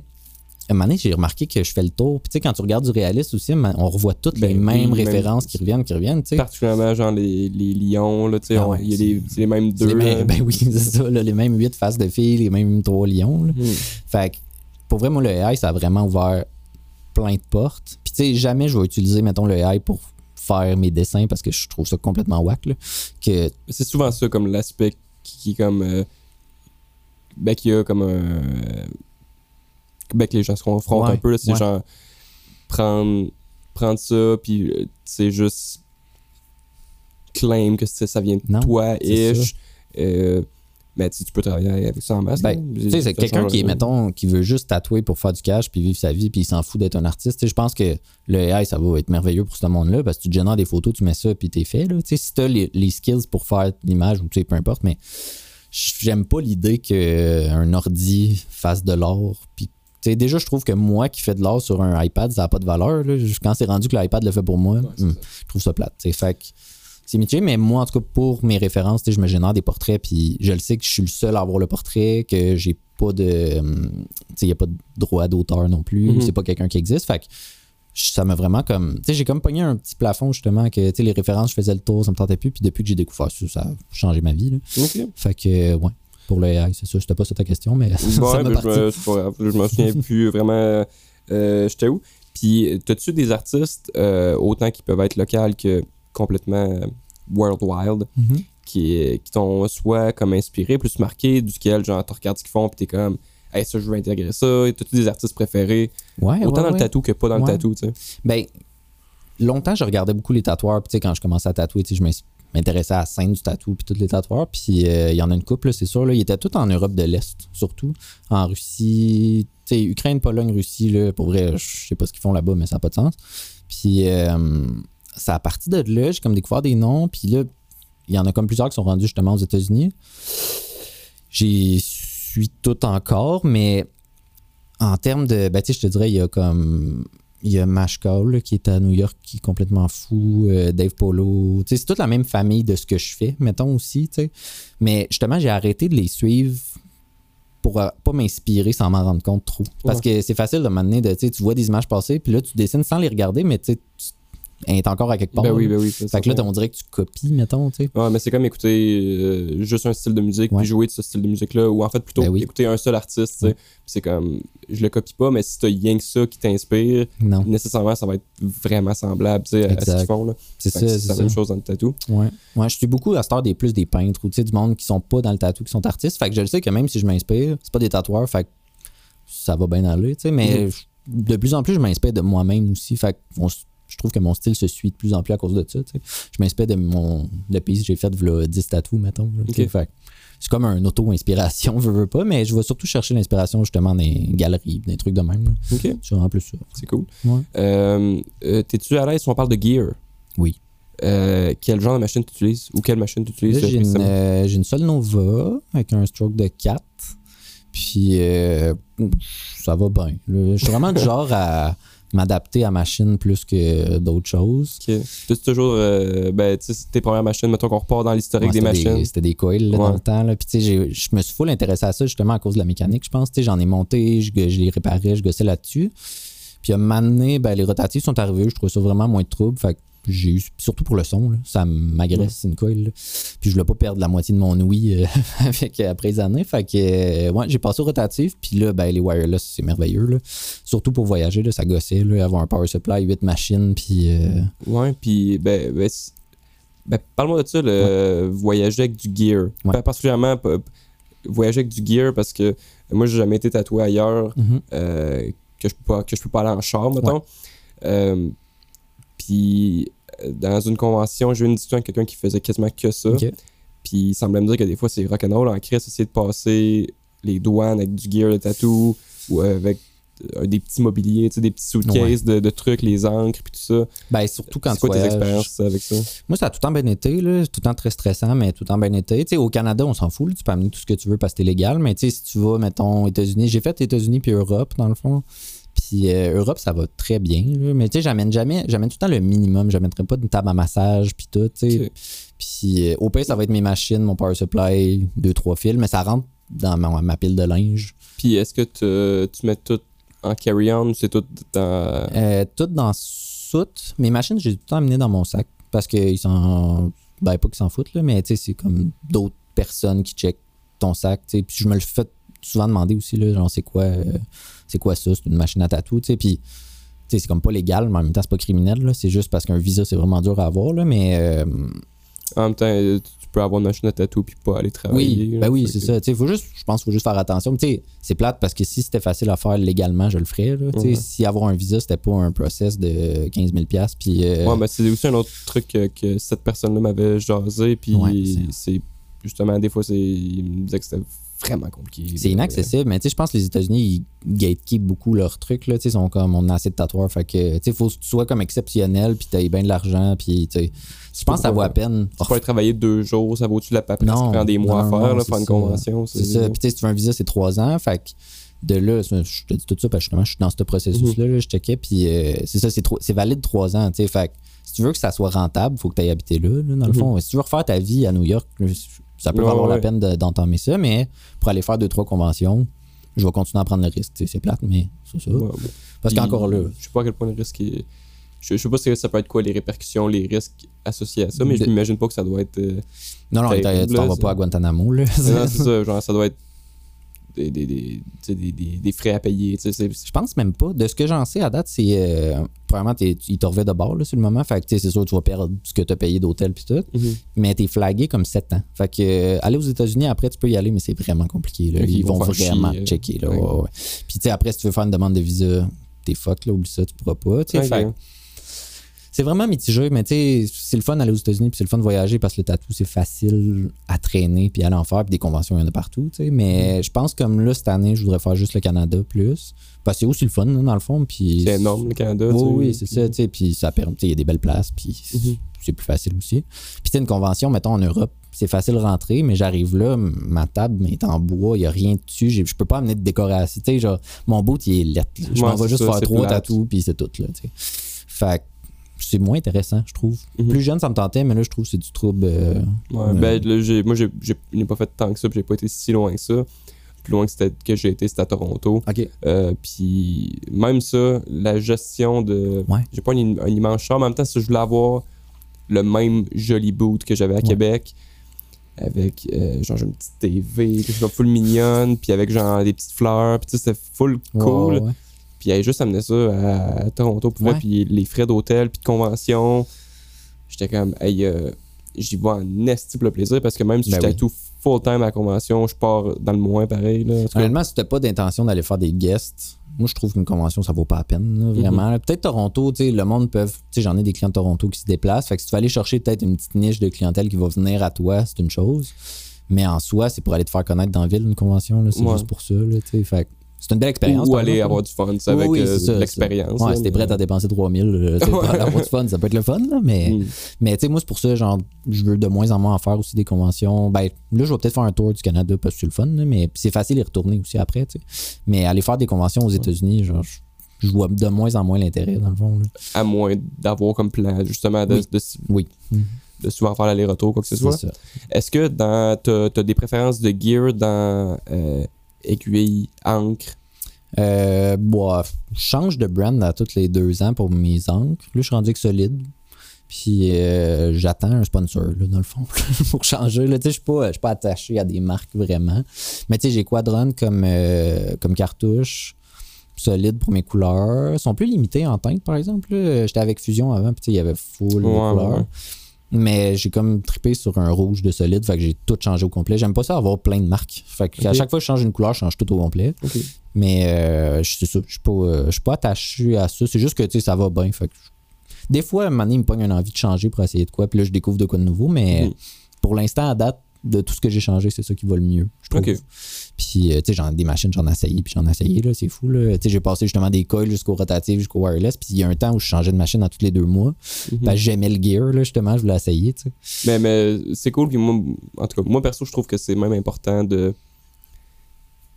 un moment donné, j'ai remarqué que je fais le tour. Puis, tu sais, quand tu regardes du réaliste aussi, on revoit toutes les Ben mêmes même- références qui reviennent, qui reviennent, tu sais. particulièrement genre les, les lions là tu sais Ah ouais, il y a les, les mêmes deux les là. mêmes- ben oui, c'est ça, là, les mêmes huit faces de filles, les mêmes trois lions. là. Hmm. Fait que, pour vrai, moi, le AI, ça a vraiment ouvert plein de portes. Puis, tu sais, jamais je vais utiliser, mettons, le AI pour faire mes dessins parce que je trouve ça complètement whack. Là. Que, c'est souvent ça comme l'aspect qui, qui est comme euh, ben qu'il y a comme un ben que les gens se confrontent Ouais, un peu c'est ouais. genre prendre prendre ça puis euh, c'est juste claim que c'est- ça vient de Non, toi ish euh, mais tu sais, tu peux travailler avec ça en masse Ben. Tu sais, c'est quelqu'un qui est, mettons, qui veut juste tatouer pour faire du cash puis vivre sa vie puis il s'en fout d'être un artiste. Je pense que le AI, ça va être merveilleux pour ce monde-là parce que tu génères des photos, tu mets ça puis t'es fait. Là. Si t'as les, les skills pour faire l'image ou tu sais, peu importe, mais j'aime pas l'idée qu'un ordi fasse de l'or puis tu sais, déjà, je trouve que moi qui fais de l'art sur un iPad, ça n'a pas de valeur. là. Quand c'est rendu que l'iPad le fait pour moi, hum, ça. je trouve ça plate. tu sais. Fait c'est mitigé, mais moi, en tout cas, pour mes références, je me génère des portraits, puis je le sais que je suis le seul à avoir le portrait, que j'ai pas de. sais, il n'y a pas de droit d'auteur non plus. Mhm. C'est pas quelqu'un qui existe. Fait que ça m'a vraiment comme. Tu sais, j'ai comme pogné un petit plafond, justement, que, tu sais, les références, je faisais le tour, ça me tentait plus, puis depuis que j'ai découvert ça, ça a changé ma vie. là. Fait que, ouais, pour le AI, c'est ça. C'était pas ça ta question, mais ça Ouais, m'a je c'est pas grave, je me souviens plus vraiment. Euh, J'étais où? Puis, t'as-tu des artistes, euh, autant qui peuvent être locaux que complètement euh, worldwide, Mhm. qui, qui t'ont soit comme inspiré, plus marqué, duquel, genre, tu regardes ce qu'ils font, puis t'es comme, hey, ça, je veux intégrer ça. T'as-tu des artistes préférés? Ouais, Autant ouais, dans le tatou que pas dans le tatou, tu sais. Ben, longtemps, je regardais beaucoup les tatoueurs. Puis, tu sais, quand je commençais à tatouer, tu sais, je m'intéressais à la scène du tatou, puis tous les tatoueurs. Puis, euh, il y en a une couple, c'est sûr. Là, ils étaient tous en Europe de l'Est, surtout. En Russie, tu sais, Ukraine, Pologne, Russie, là, pour vrai, je sais pas ce qu'ils font là-bas, mais ça n'a pas de sens. Puis, euh, c'est à partir de là, j'ai comme découvert des noms. Puis là, il y en a comme plusieurs qui sont rendus justement aux États-Unis. J'y suis tout encore, mais en termes de. Ben, tu sais, je te dirais, il y a comme. Il y a Mashkal là, qui est à New York, qui est complètement fou. euh, Dave Polo. C'est toute la même famille de ce que je fais, mettons aussi. tu sais. Mais justement, j'ai arrêté de les suivre pour euh, pas m'inspirer sans m'en rendre compte trop. Parce que c'est facile de m'amener de. Tu vois des images passer, puis là, tu dessines sans les regarder, mais tu sais, tu- elle est encore à quelque part. Ben oui, ben oui. Fait que là, on dirait que tu copies, mettons, tu sais. Ouais, mais c'est comme écouter euh, juste un style de musique, Ouais. puis jouer de ce style de musique-là, ou en fait plutôt Ben oui. écouter un seul artiste, tu sais. Ouais. C'est comme, je le copie pas, mais si t'as rien que ça qui t'inspire, nécessairement, ça va être vraiment semblable, tu sais, à- ce qu'ils font, là. c'est ça. c'est la même chose dans le tatou. Ouais. ouais, je suis beaucoup à cette heure des plus des peintres ou tu sais, du monde qui sont pas dans le tatou, qui sont artistes. Fait que je le sais que même si je m'inspire, c'est pas des tatoueurs, fait que ça va bien aller, tu sais. Mais Mhm. je- de plus en plus, je m'inspire de moi-même aussi. Fait que mon- je trouve que mon style se suit de plus en plus à cause de ça. Je m'inspire de mon de pays que j'ai fait v'là 10 tatous, mettons. Fait c'est comme un auto-inspiration, je veux pas, mais je vais surtout chercher l'inspiration justement dans les galeries, des trucs de même. là. Ok, C'est vraiment plus ça. c'est cool. Ouais. Euh, euh, T'es-tu à l'aise si on parle de gear? Oui. Euh, quel genre de machine tu utilises ou quelle machine tu utilises? J'ai une, une seule Nova avec un stroke de 4. Puis euh, ça va bien. Je suis vraiment du genre à m'adapter à machine plus que d'autres choses. Ok. T'as toujours, euh, ben, tu sais, tes premières machines, mettons qu'on repart dans l'historique Ouais, des machines? C'était des coils là, dans le temps. Là. Puis, tu sais, je me suis full intéressé à ça justement à cause de la mécanique, je pense. Tu sais, J'en ai monté, je, je les réparais, je gossais là-dessus. Puis à un moment donné, ben, les rotatives sont arrivées, je trouvais ça vraiment moins de trouble. Fait que j'ai eu, surtout pour le son, là, ça m'agresse une coil. là. Puis je voulais pas perdre la moitié de mon ouïe euh, avec, après les années. Fait que euh, ouais, j'ai passé au rotatif. Puis là, ben, les wireless, c'est merveilleux. Là. Surtout pour voyager, là, ça gossait. Là, avoir un power supply, 8 machines. Puis euh, Ouais, puis ben, ben, ben, parle-moi de ça, le voyager avec du gear. Ouais. Pas particulièrement voyager avec du gear parce que moi j'ai jamais été tatoué ailleurs mhm. euh, que je peux pas que je peux pas aller en char mettons. Puis euh, dans une convention, j'ai eu une discussion avec quelqu'un qui faisait quasiment que ça. Puis il semblait me dire que des fois c'est rock'n'roll en crise essayer de passer les douanes avec du gear de tatou ou avec euh, des petits mobiliers, des petits suitcases de, de trucs, les encres puis tout ça. Ben, surtout quand C'est quoi tu tes expériences avec ça? Moi, ça a tout le temps bien été, là. C'est tout le temps très stressant, mais tout le temps bien été. Au Canada, on s'en fout, là. Tu peux amener tout ce que tu veux parce que c'est légal. Mais si tu vas, mettons, aux États-Unis, j'ai fait États-Unis puis Europe, dans le fond. Puis euh, Europe, ça va très bien. Mais tu sais, j'amène jamais, j'amène tout le temps le minimum. J'amènerai pas une table à massage puis tout, tu sais. Ok. Puis euh, au pire, ça va être mes machines, mon power supply, deux, trois fils, mais ça rentre dans ma, ma pile de linge. Puis est-ce que te- tu mets tout en carry-on ou c'est tout dans. Euh, tout dans soute. Mes machines, j'ai tout le temps amené dans mon sac parce qu'ils s'en. Ben, pas qu'ils s'en foutent, là, mais tu sais, c'est comme d'autres personnes qui checkent ton sac. tu sais. Puis je me le fais souvent demander aussi, là, genre, c'est quoi, euh, c'est quoi ça? C'est une machine à tatou, tu sais. Puis, tu sais, c'est comme pas légal, mais en même temps, c'est pas criminel, là. C'est juste parce qu'un visa, c'est vraiment dur à avoir, là. Mais euh, En même temps, euh, tu peux avoir une machine à tatou puis pas aller travailler. oui, là. ben oui, c'est que- ça. Tu sais, faut juste, je pense qu'il faut juste faire attention. Mais tu sais, c'est plate parce que si c'était facile à faire légalement, je le ferais, là. Tu sais, Ouais. si avoir un visa, c'était pas un process de 15 000 puis. euh, Ouais, mais c'est aussi un autre truc que, que cette personne-là m'avait jasé. Puis Ouais, c'est- justement, des fois, c'est, il me disait que c'était vraiment compliqué. C'est inaccessible, mais tu sais, je pense que les États-Unis, ils gatekeep beaucoup leurs trucs, là, tu sais, ils sont comme, on a assez de tatoueurs, fait que, tu sais, faut que tu sois comme exceptionnel, puis t'aies bien de l'argent, puis tu sais, je pense que ça vaut à peine. Tu peux aller travailler deux jours, ça vaut-tu la paperasse Non, qui prend des mois non, à faire, non, là, c'est faire une ça. convention? C'est ça, puis tu sais, si tu veux un visa, c'est trois ans, fait que, de là, je te dis tout ça parce que justement, je suis dans ce processus-là, là, je checkais, puis euh, c'est ça, c'est, trop- c'est valide trois ans, tu sais. Fait que si tu veux que ça soit rentable, il faut que tu ailles habiter là, là, dans le fond. Si tu veux refaire ta vie à New York, là, ça peut Ouais, valoir la peine de- d'entamer ça, mais pour aller faire deux, trois conventions, je vais continuer à prendre le risque. C'est plate, mais c'est ça. Ouais. Parce qu'encore là, Je sais pas à quel point le risque est. Je, je sais pas si ça peut être quoi les répercussions, les risques associés à ça, mais je m'imagine pas que ça doit être. euh, non, non, t'en vas pas à Guantanamo, là. non, c'est ça, genre, ça doit être des, des, des, frais à payer. Je pense même pas. De ce que j'en sais à date, c'est. Euh, premièrement, t'es- ils te reveient de bord là, sur le moment. Fait que c'est sûr que tu vas perdre ce que tu as payé d'hôtel puis tout. Mhm. Mais t'es flagué comme 7 ans. Fait que euh, aller aux États-Unis après, tu peux y aller, mais c'est vraiment compliqué. Là. Ils, ils vont, vraiment chier, checker. Là, ouais. ouais, ouais. Puis après, si tu veux faire une demande de visa, t'es fuck, là, oublie ça, tu pourras pas. tu sais. Ok. Fait que c'est vraiment mitigé, mais tu sais, c'est le fun d'aller aux États-Unis, puis c'est le fun de voyager parce que le tatou, c'est facile à traîner, puis aller en faire, puis des conventions, il y en a partout, tu sais. Mm. Mais je pense comme là, cette année, je voudrais faire juste le Canada plus. Parce que c'est aussi le fun, dans le fond. Puis C'est énorme, le Canada. tu sais. Oui, oui, c'est ça, tu sais. Puis ça permet, tu sais, il y a des belles places, puis Mhm. c'est plus facile aussi. Puis tu une convention, mettons, en Europe, c'est facile de rentrer, mais j'arrive là, ma table est en bois, il n'y a rien dessus, je peux pas amener de décoration. Tu sais, genre, mon bout, il est lettre. Je m'en vais juste ça, faire trois tatous, puis c'est tout, là, tu sais. Fait que c'est moins intéressant, je trouve. Mhm. Plus jeune, ça me tentait, mais là, je trouve que c'est du trouble. euh, Ouais, euh, ben, là, moi, je n'ai pas fait tant que ça, puis j'ai pas été si loin que ça. Plus loin que, j'ai été, c'était à Toronto. Euh, puis même ça, la gestion de. Ouais. J'ai pas un, un immense charme. En même temps, si je voulais avoir le même joli boot que j'avais à Québec, avec euh, genre une petite TV, que je full mignonne, puis avec genre des petites fleurs, puis tu sais, c'était full cool. Puis elle a juste amené ça à, à Toronto pour Ouais. puis les frais d'hôtel, puis de convention. J'étais comme, hey, euh, j'y vais en esti pour le plaisir parce que même si Ben je oui. tatoue full time à la convention, je pars dans le moins pareil. Là. Tout Honnêtement, si t'as pas d'intention d'aller faire des guests, moi je trouve qu'une convention, ça vaut pas la peine, là, vraiment. Peut-être Toronto, tu sais, le monde peut. Tu sais, j'en ai des clients de Toronto qui se déplacent. Fait que si tu vas aller chercher peut-être une petite niche de clientèle qui va venir à toi, c'est une chose. Mais en soi, c'est pour aller te faire connaître dans la ville, une convention. C'est Ouais. juste pour ça. Là, fait que c'est une belle expérience. ou aller exemple, avoir du fun, avec Oui, euh, c'est l'expérience. Ouais, si t'es prêt à dépenser 3000, euh, aller avoir du fun, ça peut être le fun, là, mais. Mm. Mais tu sais, moi, c'est pour ça, genre, je veux de moins en moins en faire aussi des conventions. Ben, là, je vais peut-être faire un tour du Canada parce que c'est le fun, là, mais c'est facile d'y retourner aussi après, tu sais. Mais aller faire des conventions aux États-Unis, genre, je, je vois de moins en moins l'intérêt, dans le fond. là. À moins d'avoir comme plan, justement, de, Oui. de, Oui. de souvent faire l'aller-retour, quoi que ce C'est soit. Est-ce que dans t'as as des préférences de gear dans euh, aiguille, encre Euh, bon, je change de brand à tous les deux ans pour mes encres. Là, je suis rendu avec solide. Puis euh, j'attends un sponsor, là, dans le fond, pour changer. Là, je suis pas, pas attaché à des marques vraiment. Mais j'ai Quadron comme, euh, comme cartouche, solide pour mes couleurs. Ils sont plus limités en teinte, par exemple. J'étais avec Fusion avant, puis il y avait full Ouais, couleurs. ouais. Mais j'ai comme trippé sur un rouge de solide, fait que j'ai tout changé au complet. J'aime pas ça avoir plein de marques. Fait que à Ok. chaque fois que je change une couleur, je change tout au complet. Mais euh, je- c'est ça, je suis pas, euh, je suis pas attaché à ça. C'est juste que tu sais, ça va bien. Fait que je- des fois, à un moment donné, il me pogne une envie de changer pour essayer de quoi. Puis là, je découvre de quoi de nouveau. Mais Mhm. pour l'instant, à date, de tout ce que j'ai changé, c'est ça qui va le mieux. Je trouve. Ok. Puis, euh, tu sais, j'en- des machines, j'en ai essayé, puis j'en ai essayé, là, c'est fou, là. Tu sais, j'ai passé justement des coils jusqu'au rotatif, jusqu'au wireless, puis il y a un temps où je changeais de machine à tous les deux mois. Que j'aimais le gear, là, justement, je voulais essayer, tu sais. Mais, mais c'est cool. Puis moi, en tout cas, moi perso, je trouve que c'est même important de.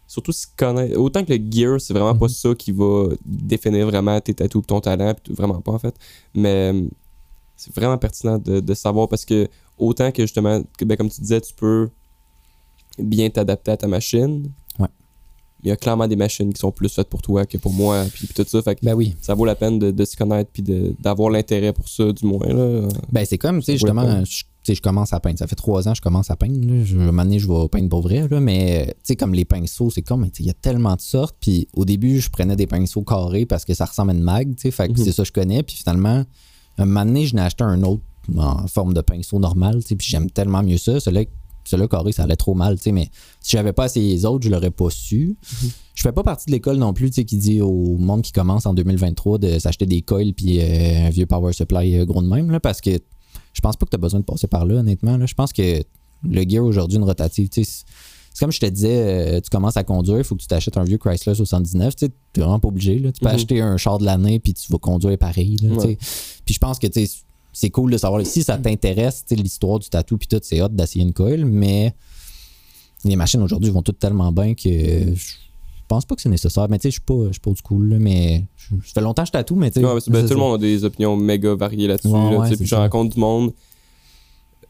Surtout si connaître. Autant que le gear, c'est vraiment pas Mhm. ça qui va définir vraiment tes tatous, ton talent, puis tout- vraiment pas en fait. Mais c'est vraiment pertinent de, de savoir parce que autant que justement, que, ben, comme tu disais, tu peux bien t'adapter à ta machine. Ouais. Il y a clairement des machines qui sont plus faites pour toi que pour moi, puis, puis tout ça. Fait que Ben oui. ça vaut la peine de, de se connaître puis d'avoir l'intérêt pour ça, du moins. Là. Ben, c'est comme, tu sais, justement, je, je commence à peindre. Ça fait trois ans que je commence à peindre. Là. Je, un moment donné, je vais peindre pour vrai, là, mais tu sais, comme les pinceaux, c'est comme, il y a tellement de sortes. Puis au début, je prenais des pinceaux carrés parce que ça ressemble à une mag, tu sais, fait que Mhm. c'est ça que je connais. Puis finalement, un moment donné, je n'ai acheté un autre en forme de pinceau normal, tu sais, puis j'aime tellement mieux ça. Celui-là, celui-là carré, ça allait trop mal, tu sais, mais si j'avais pas essayé les autres, je l'aurais pas su. Je fais pas partie de l'école non plus, tu sais, qui dit au monde qui commence en 2023 de s'acheter des coils puis euh, un vieux power supply euh, gros de même, là, parce que je pense pas que tu as besoin de passer par là, honnêtement. Là. Je pense que le gear aujourd'hui, une rotative, tu sais, c'est- comme je te disais, euh, tu commences à conduire, il faut que tu t'achètes un vieux Chrysler 79, tu t'es vraiment pas obligé. Là. Tu peux Mhm. acheter un char de l'année puis tu vas conduire pareil. Là. Ouais. Puis je pense que c'est cool de savoir si ça t'intéresse, l'histoire du tatou puis tout, c'est hot d'essayer une coil, mais les machines aujourd'hui vont toutes tellement bien que je pense pas que c'est nécessaire. Mais tu sais, je suis pas, je suis pas du cool, là, mais je- ça fait longtemps que je tatoue, mais tu sais. Ouais, ben, tout le monde a des opinions méga variées là-dessus. Ouais, là, puis je ça. rencontre du monde,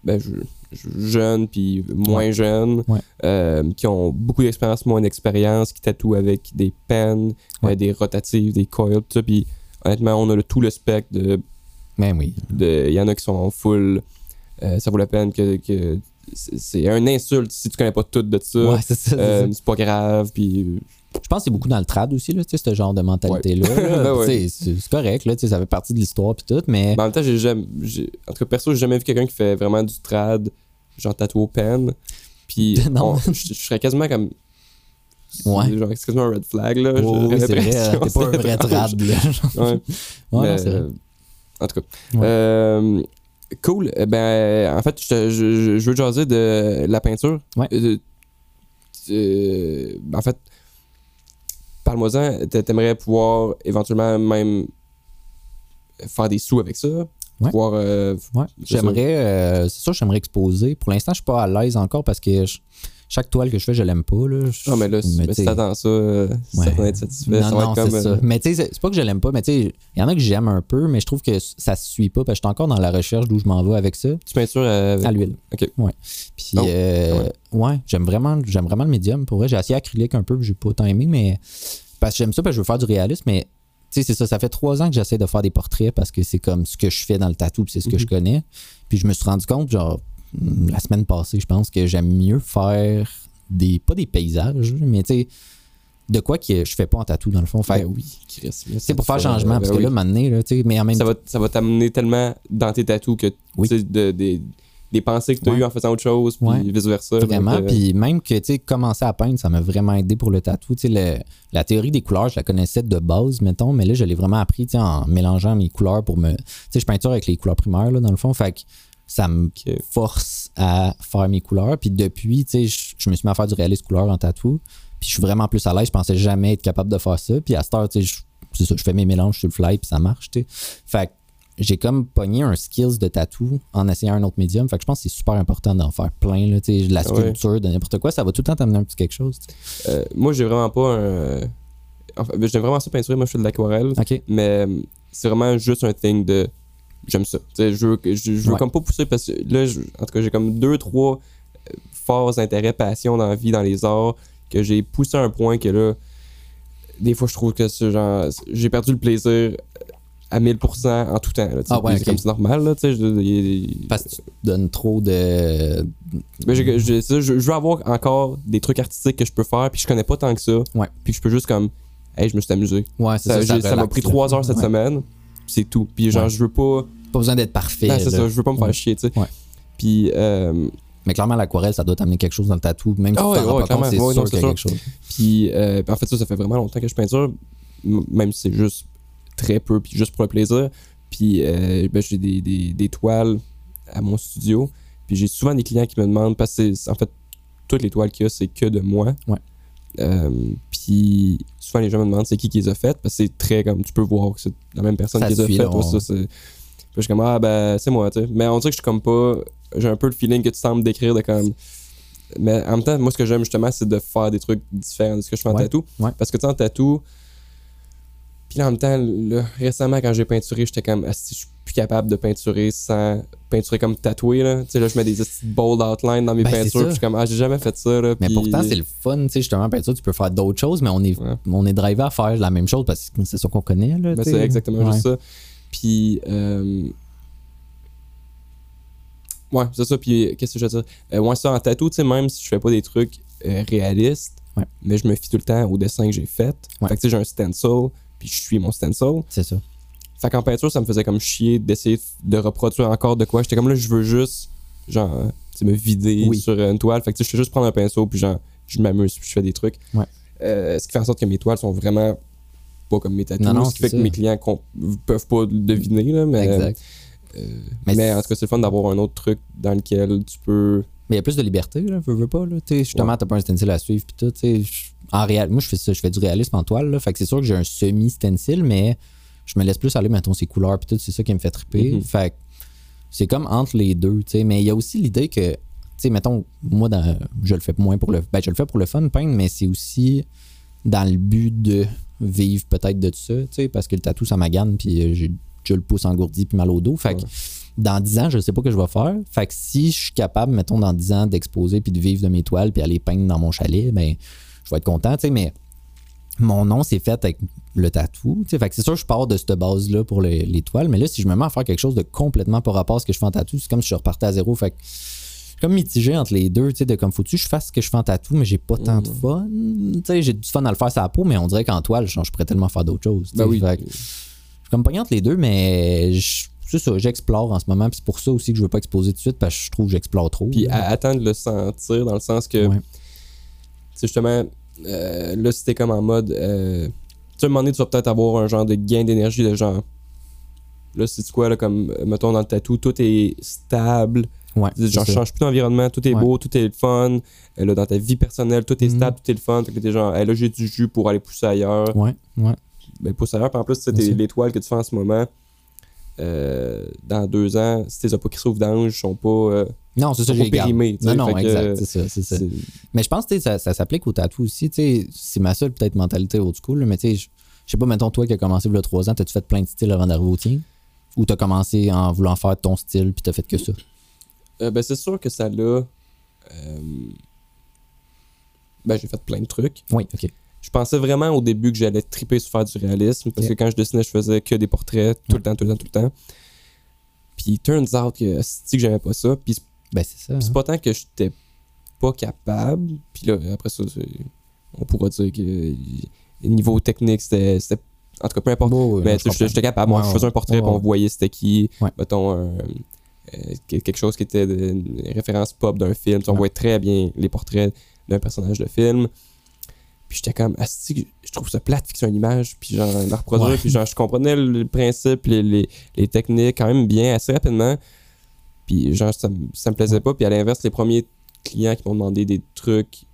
ben, je, je- jeune puis moins Ouais. jeune, Ouais. euh, qui ont beaucoup d'expérience, moins d'expérience, qui tatouent avec des pennes, euh, des rotatives, des coils, tout ça. Puis honnêtement, on a le- tout le spectre de. Mais oui. de- Il y en a qui sont full. euh, ça vaut la peine que. que c'est un insulte si tu connais pas tout de ça. Ouais, c'est ça. c'est ça. c'est pas grave, puis Je pense que c'est beaucoup dans le trad aussi, là, tu sais, ce genre de mentalité-là. là. Ben ouais. C'est correct, là, tu sais, ça fait partie de l'histoire puis tout, mais. En même temps, j'ai jamais. En tout cas, perso, j'ai jamais vu quelqu'un qui fait vraiment du trad, genre tatoué au pen. Puis on- je serais quasiment comme. Ouais. Genre, quasiment un red flag, là. Oh, oui, c'est vrai, t'es pas un vrai trad, là. Ouais. C'est vrai. euh, en tout cas. Euh, cool. Eh Ben, en fait, je, je, veux jaser de la peinture. Ouais. Euh, euh, en fait, parle-moi-en. T'a- T'aimerais pouvoir éventuellement même faire des sous avec ça? Ouais. Pouvoir. euh, Ouais. c'est ça. J'aimerais, euh, c'est sûr, j'aimerais exposer. Pour l'instant, je suis pas à l'aise encore parce que je- chaque toile que je fais, je l'aime pas. Là. Je- Ah, mais là, si mais si t'attends ça, euh, Ouais. ça va être satisfait. Non, ça va non, être comme. ça. euh, Mais tu sais, c'est- pas que je l'aime pas, mais tu sais, il y en a que j'aime un peu, mais je trouve que ça se suit pas parce que je suis encore dans la recherche d'où je m'en vais avec ça. Tu peintures avec. À l'huile. Ok. Ouais. Puis, Oh, euh, ouais, j'aime vraiment, j'aime vraiment le médium. Pour vrai, j'ai essayé acrylique un peu, puis j'ai pas tant aimé, mais parce que j'aime ça, parce que je veux faire du réalisme, mais tu sais, c'est ça. Ça fait trois ans que j'essaie de faire des portraits parce que c'est comme ce que je fais dans le tatou, c'est ce que Mhm. je connais. Puis je me suis rendu compte, genre, la semaine passée, je pense que j'aime mieux faire des, pas des paysages, mais tu sais, de quoi que je fais pas en tatou dans le fond. Ben oui, c'est pour faire changement, parce que là, maintenant, là, tu sais, mais en même ça va, ça va t'amener tellement dans tes tatous que Oui. tu sais, de, des- des pensées que tu as Ouais. eues en faisant autre chose, puis Ouais. vice-versa. Vraiment, Donc, euh, puis même que, tu sais, commencer à peindre, ça m'a vraiment aidé pour le tatou. Tu sais, la théorie des couleurs, je la connaissais de base, mettons, mais là, je l'ai vraiment appris, tu sais, en mélangeant mes couleurs pour me... Tu sais, je peinture avec les couleurs primaires, là, dans le fond, fait que ça me force à faire mes couleurs. Puis depuis, tu sais, je, je me suis mis à faire du réalisme couleur en tatou, puis je suis vraiment plus à l'aise. Je pensais jamais être capable de faire ça. Puis à cette heure, tu sais, je- ça, je fais mes mélanges sur le fly, puis ça marche, tu sais. Fait que j'ai comme pogné un skills de tatou en essayant un autre médium. Fait que je pense que c'est super important d'en faire plein. Là, tu sais, de la Ah ouais. sculpture, de n'importe quoi. Ça va tout le temps t'amener un petit quelque chose. euh, moi, j'ai vraiment pas un. Enfin, j'aime vraiment ça peinturer. Moi, je fais de l'aquarelle. Mais euh, c'est vraiment juste un thing de. J'aime ça. Je veux, je, je veux Ouais. comme pas pousser parce que là, je- en tout cas, j'ai comme deux, trois euh, forts intérêts, passions dans la vie, dans les arts, que j'ai poussé à un point que là, des fois, je trouve que c'est genre. J'ai perdu le plaisir à 1000% en tout temps. là. Ah ouais, comme c'est normal, là, je- Parce que tu donnes trop de. Mais je, je veux avoir encore des trucs artistiques que je peux faire, puis je connais pas tant que ça. Ouais. Puis je peux juste comme. Hey, je me suis amusé. Ouais, c'est Ça ça. ça m'a pris trois heures cette Ouais. semaine. C'est tout. Puis genre, Ouais. je veux pas. Pas besoin d'être parfait. Non, c'est ça, je veux pas me faire chier, tu sais. Ouais. Puis, euh, Mais clairement, l'aquarelle, ça doit t'amener quelque chose dans le tatou. Même si tu ouais, pas c'est sûr qu'il y a c'est quelque chose. puis, euh, puis en fait, ça, ça fait vraiment longtemps que je peinture, même si c'est juste très peu, puis juste pour le plaisir. Puis, euh, ben, j'ai des, des, des toiles à mon studio. Puis, j'ai souvent des clients qui me demandent, parce que en fait, toutes les toiles qu'il y a, c'est que de moi. Ouais. Euh, puis, souvent, les gens me demandent c'est qui qui les a faites, parce que c'est très comme, tu peux voir que c'est la même personne Ça qui les a faites. ouais, ça, c'est- Puis, je suis comme, ah, ben, c'est moi, tu sais. Mais on dirait que je suis comme pas. J'ai un peu le feeling que tu sembles décrire de comme. Mais en même temps, moi, ce que j'aime justement, c'est de faire des trucs différents de ce que je fais en Ouais, tatou. ouais. Parce que tu sais, en tatou. Puis en même temps, là, récemment, quand j'ai peinturé, j'étais comme, ah, si je plus capable de peinturer sans peinturer comme tatoué, là. Tu sais, là, je mets des petites bold outlines dans mes Ben, peintures. Puis je suis comme, ah, j'ai jamais fait ça, là. Mais puis- pourtant, c'est le fun, tu sais, justement, peinture, tu peux faire d'autres choses, mais on est, Ouais. on est drivé à faire la même chose parce que c'est ça qu'on connaît, là. Ben, c'est exactement Ouais. juste ça. Puis, euh... ouais, c'est ça. Puis, qu'est-ce que je veux dire? Euh, ouais, ça, en tatou, tu sais, même si je fais pas des trucs euh, réalistes, Ouais. mais je me fie tout le temps au dessin que j'ai fait. Fait que, tu sais, j'ai un stencil, puis je suis mon stencil. C'est ça. Fait qu'en peinture, ça me faisait comme chier d'essayer de reproduire encore de quoi. J'étais comme là, je veux juste, genre, me vider Oui. sur une toile. Fait que, je fais juste prendre un pinceau, puis genre, je m'amuse, puis je fais des trucs. Ouais. Euh, ce qui fait en sorte que mes toiles sont vraiment pas comme mes tatous. Ce qui fait que mes clients peuvent pas le deviner, là, mais. Exact. euh, Mais en tout cas, c'est le fun d'avoir un autre truc dans lequel tu peux. Mais il y a plus de liberté, là, veux, veux pas, là. Justement, Ouais. t'as pas un stencil à suivre, puis tout, tu sais. je- En réel, moi, je fais ça, je fais du réalisme en toile, là. Fait que c'est sûr que j'ai un semi-stencil, mais je me laisse plus aller, mettons, ces couleurs, puis tout, c'est ça qui me fait triper. Mhm. Fait que c'est comme entre les deux, tu sais. Mais il y a aussi l'idée que, tu sais, mettons, moi, dans, je le fais moins pour le. Ben, je le fais pour le fun, peindre, mais c'est aussi. dans le but de vivre peut-être de ça, tu sais, parce que le tatou, ça m'agane, puis euh, j'ai déjà le pouce engourdi puis mal au dos. Fait que dans 10 ans, je sais pas ce que je vais faire. Fait que si je suis capable, mettons, dans 10 ans, d'exposer puis de vivre de mes toiles puis aller peindre dans mon chalet, ben, je vais être content, tu sais, mais mon nom, c'est fait avec le tatou. Fait que c'est sûr que je pars de cette base-là pour les, les toiles, mais là, si je me mets à faire quelque chose de complètement par rapport à ce que je fais en tatou, c'est comme si je repartais à zéro. Fait que je suis comme mitigé entre les deux, tu sais, de comme faut-tu que je fasse ce que je fais en tatou, mais j'ai pas tant de fun? Tu sais, j'ai du fun à le faire sur la peau, mais on dirait qu'en toile, je, pourrais tellement faire d'autres choses. Ben oui. Fait que je suis comme pogné entre les deux, mais je- c'est ça, j'explore en ce moment, puis c'est pour ça aussi que je veux pas exposer tout de suite, parce que je trouve que j'explore trop. Puis à- attendre de le sentir, dans le sens que, Ouais. justement, euh, là, c'était comme en mode, euh, tu sais, à un moment donné, tu vas peut-être avoir un genre de gain d'énergie de genre, là, c'est quoi, là, comme, euh, mettons, dans le tatou, tout est stable, Ouais, genre, c'est je change plus d'environnement, tout est Ouais. beau, tout est le fun, Euh, là, dans ta vie personnelle, tout est Mhm. stable, tout est le fun, fait que t'es genre, Hey, là, j'ai du jus pour aller pousser ailleurs, Ouais, ouais. ben, pousser ailleurs, puis en plus, les toiles que tu fais en ce moment, euh, dans deux ans, si t'es pas crissé au vidange, sont pas, euh, Non, c'est ça, sont j'ai sais, Non, non, que, exact, c'est ça, c'est ça. c'est- Mais je pense que ça, ça s'applique au tatou aussi. C'est ma seule peut-être mentalité old school, là, mais tu sais, je sais pas, mettons toi qui as commencé il y a trois ans, t'as-tu fait plein de styles avant d'arriver au tien? Ou t'as commencé en voulant faire ton style puis t'as fait que ça? Euh, ben, c'est sûr que ça l'a. euh, Ben, j'ai fait plein de trucs. Oui, ok. Je pensais vraiment au début que j'allais triper sur faire du réalisme parce que quand je dessinais, je faisais que des portraits tout le temps, tout le temps, tout le temps. Puis, turns out que c'est que j'aimais pas ça. Puis, c'est- Ben c'est ça. c'est hein. pas tant que j'étais pas capable. Puis là, après ça, on pourra dire que niveau technique, c'était. En tout cas, peu importe. Mais je j'étais capable. Moi, Ouais, je faisais un portrait, Ouais, on voyait c'était qui. Mettons, euh, que- quelque chose qui était de- une référence pop d'un film. On voyait très bien les portraits d'un personnage de film. Puis j'étais comme, Asti, je trouve ça plate de fixer une image, puis genre, la reproduire. Ouais. Puis genre, je comprenais le principe, les, les, les techniques quand même bien, assez rapidement. Puis genre, ça, me- ça me plaisait pas. Puis à l'inverse, les premiers clients qui m'ont demandé des trucs, tu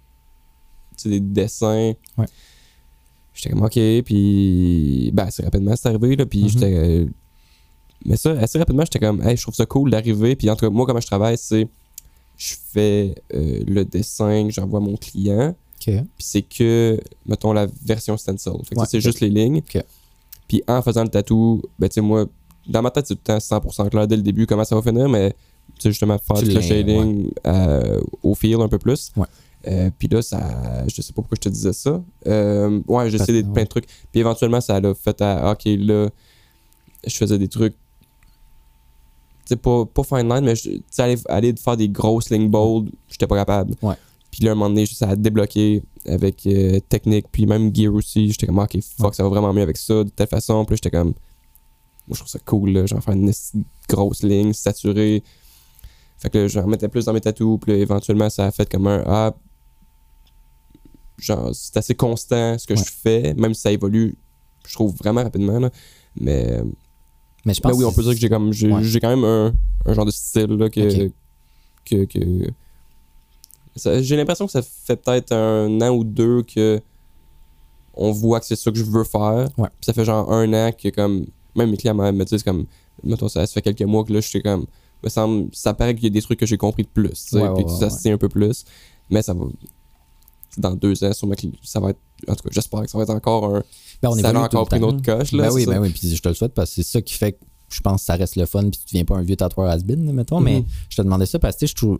sais, des dessins. Ouais. J'étais comme, OK. Puis, ben, assez rapidement, c'est arrivé, là. Puis Mhm. j'étais. euh, mais ça, assez rapidement, j'étais comme, hey, je trouve ça cool d'arriver. Puis en tout cas, moi, comment je travaille, c'est. Je fais euh, le dessin que j'envoie à mon client. Puis c'est que, mettons, la version stencil. Fait que Ouais, c'est juste les lignes. Puis en faisant le tatou, ben, tu sais, moi, dans ma tête, c'est tout le temps 100% clair dès le début comment ça va finir, mais, tu justement, faire le shading euh, au fil un peu plus. Ouais. Euh, puis là, ça, je sais pas pourquoi je te disais ça. Euh, ouais, j'ai Parce- essayé de- ouais. plein de trucs. Puis éventuellement, ça l'a fait à, ok, là, je faisais des trucs, tu sais, pas, pas fine line, mais aller, aller faire des grosses lignes bold, j'étais pas capable. Ouais. Puis là, à un moment donné, ça a débloqué avec euh, technique, puis même gear aussi. J'étais comme, ok, fuck, ça va vraiment mieux avec ça, de telle façon. Puis j'étais comme, moi, je trouve ça cool, là, genre faire une grosse ligne saturée. Fait que là, j'en remettais plus dans mes tatous, puis là, éventuellement, ça a fait comme un, ah, genre, c'est assez constant ce que Ouais. je fais, même si ça évolue, je trouve vraiment rapidement, là. Mais, Mais je pense mais oui, on peut dire que j'ai comme, j'ai Ouais. j'ai quand même un, un genre de style, là, que, que, j'ai l'impression que ça fait peut-être un an ou deux que on voit que c'est ça que je veux faire. Ouais. Puis ça fait genre un an que comme même mes clients me disent comme mettons ça, ça fait quelques mois que là je suis comme me semble ça paraît qu'il y a des trucs que j'ai compris de plus, tu sais, Ouais, ouais, puis que ça se tient un peu plus, mais ça va dans deux ans sûrement que ça va être en tout cas j'espère que ça va être encore un Ben, on ça a évolue encore pris une autre coche là Ben oui, c'est ça? ben oui, puis je te le souhaite parce que c'est ça qui fait que je pense que ça reste le fun puis tu deviens pas un vieux tatoueur has-been, mettons. Mais Mhm. je te demandais ça parce que je trouve.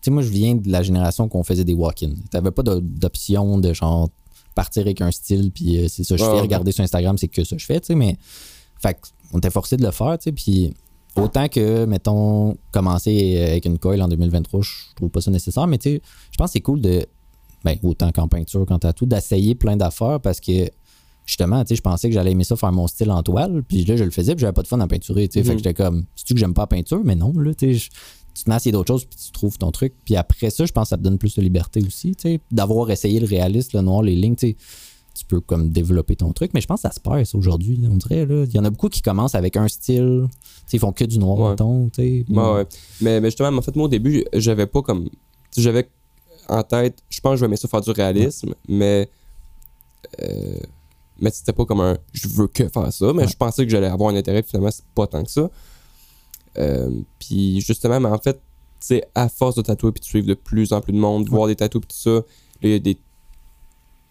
Tu sais, moi, je viens de la génération qu'on faisait des walk-ins. T'avais pas d'option de genre partir avec un style puis euh, c'est ça, je Ouais, fais. ouais. Regarder sur Instagram, c'est que ça je fais, tu sais. Mais. Fait que on était forcé de le faire, tu sais. Puis autant que, mettons, commencer avec une coil en 2023, je trouve pas ça nécessaire. Mais tu sais, je pense que c'est cool de. Ben, autant qu'en peinture, qu'en tatou, d'essayer plein d'affaires parce que justement, tu sais, je pensais que j'allais aimer ça faire mon style en toile, puis là, je le faisais, puis j'avais pas de fun à peinturer, tu sais. Fait que j'étais comme, c'est-tu que j'aime pas la peinture? Mais non, là, tu sais, je- tu te mets à essayer d'autres choses, puis tu trouves ton truc. Puis après ça, je pense que ça te donne plus de liberté aussi, tu sais, d'avoir essayé le réaliste, le noir, les lignes, tu sais. Tu peux comme développer ton truc, mais je pense que ça se ça, aujourd'hui, on dirait, là. Il y en a beaucoup qui commencent avec un style, tu sais, ils font que du noir, Ouais. mettons, tu sais. Ouais, ouais. Mais, mais justement, en fait, moi, au début, j'avais pas comme. J'avais en tête, je pense que je vais aimer ça faire du réalisme, mais. euh, mais c'était pas comme un je veux que faire ça, mais je pensais que j'allais avoir un intérêt, puis finalement, c'est pas tant que ça. Euh, puis justement, mais en fait, tu sais, à force de tatouer puis de suivre de plus en plus de monde, voir des tatous puis tout ça, là, il y a des.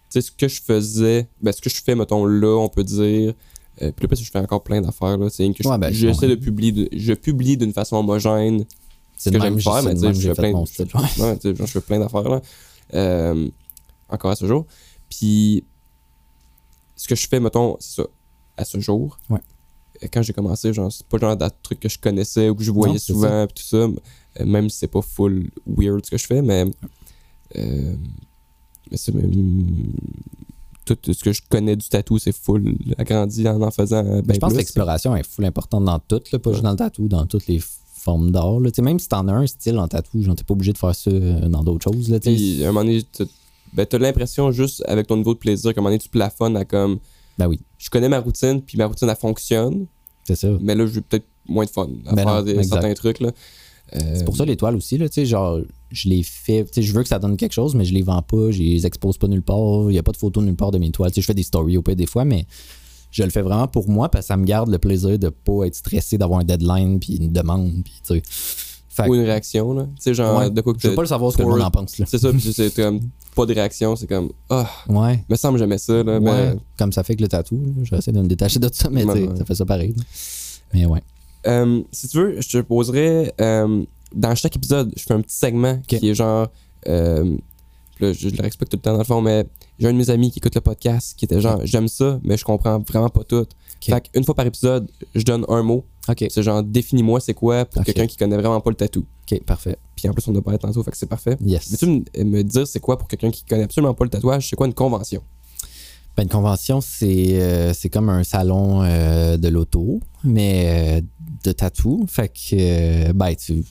sais, ce que je faisais, ben, ce que je fais, mettons, là, on peut dire. Euh, puis là, parce que je fais encore plein d'affaires, là. C'est que je- ben, je j'essaie de publier, de- je publie d'une façon homogène. C'est que j'aime faire, mais tu sais, tu je fais plein d'affaires, là. Euh, encore à ce jour. Puis, ce que je fais, mettons, c'est ça, à ce jour. Ouais. Quand j'ai commencé, genre, c'est pas le genre de truc que je connaissais ou que je voyais Non, souvent, tout ça. Euh, Même si c'est pas full weird ce que je fais, mais. euh, mais c'est même. Tout ce que je connais du tatou, c'est full agrandi en en faisant. euh, Mais ben je pense que l'exploration est full importante dans tout, là, pas Ouais. juste dans le tatou, dans toutes les formes d'art. là. Même si t'en as un style en tatou, t'es pas obligé de faire ça dans d'autres choses. Là. Puis, à un moment donné, t'as ben, t'as l'impression juste avec ton niveau de plaisir qu'à un moment donné, tu plafonnes à comme. Ben oui, Je connais ma routine, puis ma routine, elle fonctionne. c'est ça. Mais là, j'ai peut-être moins de fun à Ben faire non, des, certains trucs. Là. Euh, C'est pour ça l'étoile aussi, là, tu sais, genre, je les fais, tu sais, je veux que ça donne quelque chose, mais je les vends pas, je les expose pas nulle part, il y a pas de photos nulle part de mes toiles, tu sais, je fais des stories au pire des fois, mais je le fais vraiment pour moi parce que ça me garde le plaisir de pas être stressé d'avoir un deadline puis une demande, puis Ou une réaction. Là. Tu sais, genre, ouais, de quoi que je veux pas le savoir ce que le monde en pense, là. C'est ça, puis c'est comme pas de réaction, c'est comme Ah, Ouais. me semble que j'aimais ça. Là, mais- Ouais, comme ça fait que le tatou, j'essaie de me détacher de ça, mais Ouais, ça fait ça pareil. là. Mais ouais. Euh, si tu veux, je te poserais euh, dans chaque épisode, je fais un petit segment qui est genre. là, je, je le respecte tout le temps dans le fond, mais j'ai un de mes amis qui écoute le podcast qui était genre j'aime ça, mais je comprends vraiment pas tout. Fait qu'une fois par épisode, je donne un mot. C'est genre définis-moi c'est quoi pour quelqu'un qui connaît vraiment pas le tatou. ok, parfait. Puis en plus, on a parlé tantôt, fait que c'est parfait. Yes. Veux-tu me, me dire c'est quoi pour quelqu'un qui connaît absolument pas le tatouage, c'est quoi une convention? Ben, une convention, c'est euh, comme un salon euh, de l'auto, mais euh, de tatou. Fait que, ben, tu-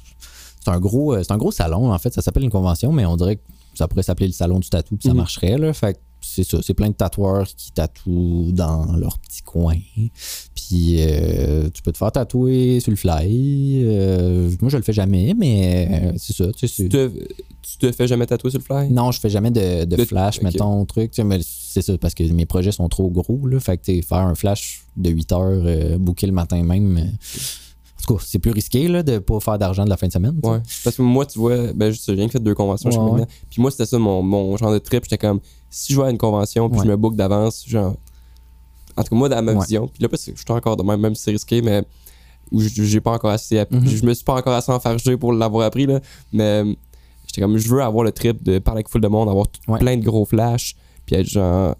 c'est un, gros, c'est un gros salon, en fait. Ça s'appelle une convention, mais on dirait que ça pourrait s'appeler le salon du tatou, puis ça Mhm. marcherait, là. Fait que c'est ça. C'est plein de tatoueurs qui tatouent dans leur petit coin. Puis euh, tu peux te faire tatouer sur le fly. Euh, moi, je le fais jamais, mais euh, c'est ça. tu sais, c'est- Tu te, tu te fais jamais tatouer sur le fly? non, je fais jamais de, de De- flash, mettons, truc. tu sais, c'est ça, parce que mes projets sont trop gros. Là, fait que faire un flash de 8 heures, booker le matin même. En tout cas, c'est plus risqué là, de pas faire d'argent de la fin de semaine. Ouais. Parce que moi, tu vois, ben, j'ai rien que fait deux conventions Ouais. Puis moi, c'était ça mon, mon genre de trip. J'étais comme, si je vais à une convention, puis je me book d'avance, genre. En tout cas, moi, dans ma vision. Puis là, parce que je suis encore de même, même si c'est risqué, mais. Où je- j'ai pas encore assez appris. Mhm. Je me suis pas encore assez enfargé pour l'avoir appris, là. Mais j'étais comme, je veux avoir le trip de parler avec full de monde, avoir tout- plein de gros flashs, puis être genre.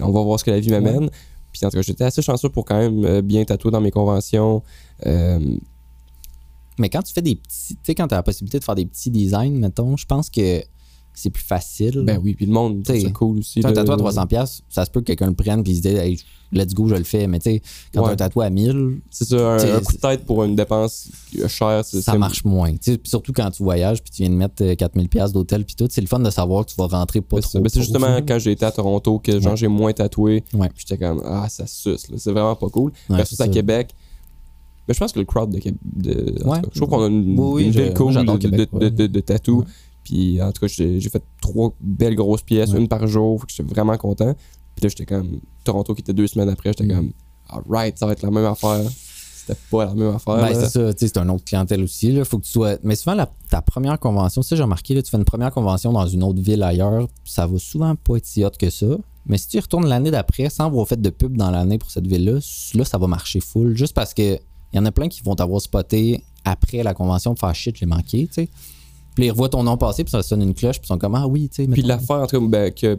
On va voir ce que la vie m'amène. Puis en tout cas, j'étais assez chanceux pour quand même euh, bien tatouer dans mes conventions. Euh, Mais quand tu fais des petits, tu sais, quand tu as la possibilité de faire des petits designs, mettons, je pense que c'est plus facile. ben oui, puis le monde, T'sais, c'est cool aussi. Un tatouage à 300$, piastres, ça se peut que quelqu'un le prenne puis il se dise, hey, let's go, je le fais. Mais tu sais, quand Ouais. tu as un tatouage à 1000, C'est ça, un, T'sais, un coup de tête pour une dépense chère, ça marche moins. Tu sais, puis surtout quand tu voyages puis tu viens de mettre euh, 4000$ piastres d'hôtel puis tout, c'est le fun de savoir que tu vas rentrer pas trop. ben, c'est justement quand j'ai été à Toronto que genre Ouais. j'ai moins tatoué. Ouais. Puis J'étais comme ah ça suce c'est vraiment pas cool. Versus à. Québec. Mais je pense que le crowd de Ouais. cas, je trouve qu'on a une, Oui, une cool j'adore de, de, Québec, de, ouais. de- de tatou. Ouais. Puis en tout cas, j'ai fait trois belles grosses pièces, Ouais. une par jour. Fait que j'étais vraiment content. Puis là, j'étais comme. Toronto qui était deux semaines après, j'étais Mm. comme. Alright, ça va être la même affaire. C'était pas la même affaire. Ben, c'est ça, tu sais, c'est un autre clientèle aussi. Là. Faut que tu sois. Mais souvent, la- ta première convention, ça, j'ai remarqué, là, tu fais une première convention dans une autre ville ailleurs, ça va souvent pas être si hot que ça. Mais si tu y retournes l'année d'après sans avoir fait de pub dans l'année pour cette ville-là, là, ça va marcher full. Juste parce que il y en a plein qui vont t'avoir spoté après la convention pour faire shit, j'ai manqué, tu sais. Puis ils revoient ton nom passer, puis ça sonne une cloche, puis ils sont comme Ah oui, tu sais. Puis l'affaire, en tout cas, ben, que.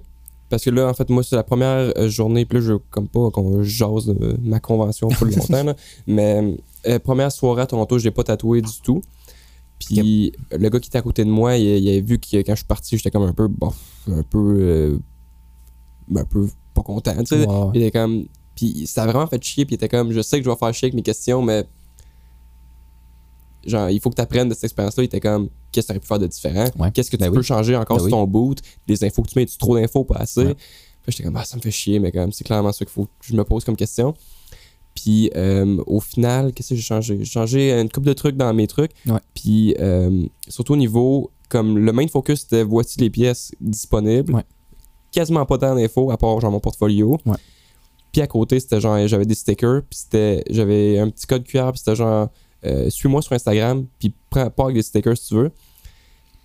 Parce que là, en fait, moi, c'est la première euh, journée, puis là, je comme pas qu'on jase de ma convention pour longtemps, là. Mais euh, première soirée à Toronto, je l'ai pas tatoué du tout. Puis le gars qui était à côté de moi, il, il avait vu que quand je suis parti, j'étais comme un peu, bon, un peu. euh, un peu pas content, tu sais. Il était comme. Puis ça a vraiment fait chier, puis il était comme, je sais que je vais faire chier avec mes questions, mais. Genre, il faut que tu apprennes de cette expérience-là. Il était comme, qu'est-ce que tu aurais pu faire de différent? Ouais. Qu'est-ce que tu Ben peux oui. changer encore Ben sur oui. ton boot? Les infos que tu mets, tu trop d'infos, pas assez? Ouais. Puis j'étais comme, ah, ça me fait chier, mais comme, c'est clairement ça qu'il faut que je me pose comme question. Puis euh, au final, qu'est-ce que j'ai changé? J'ai changé une couple de trucs dans mes trucs. Ouais. Puis euh, surtout au niveau, comme le main focus, c'était voici les pièces disponibles. Quasiment pas tant d'infos, à part genre mon portfolio. Puis à côté, c'était genre, j'avais des stickers, puis c'était, j'avais un petit code QR, puis c'était genre, euh, suis-moi sur Instagram, puis prends pas avec des stickers si tu veux.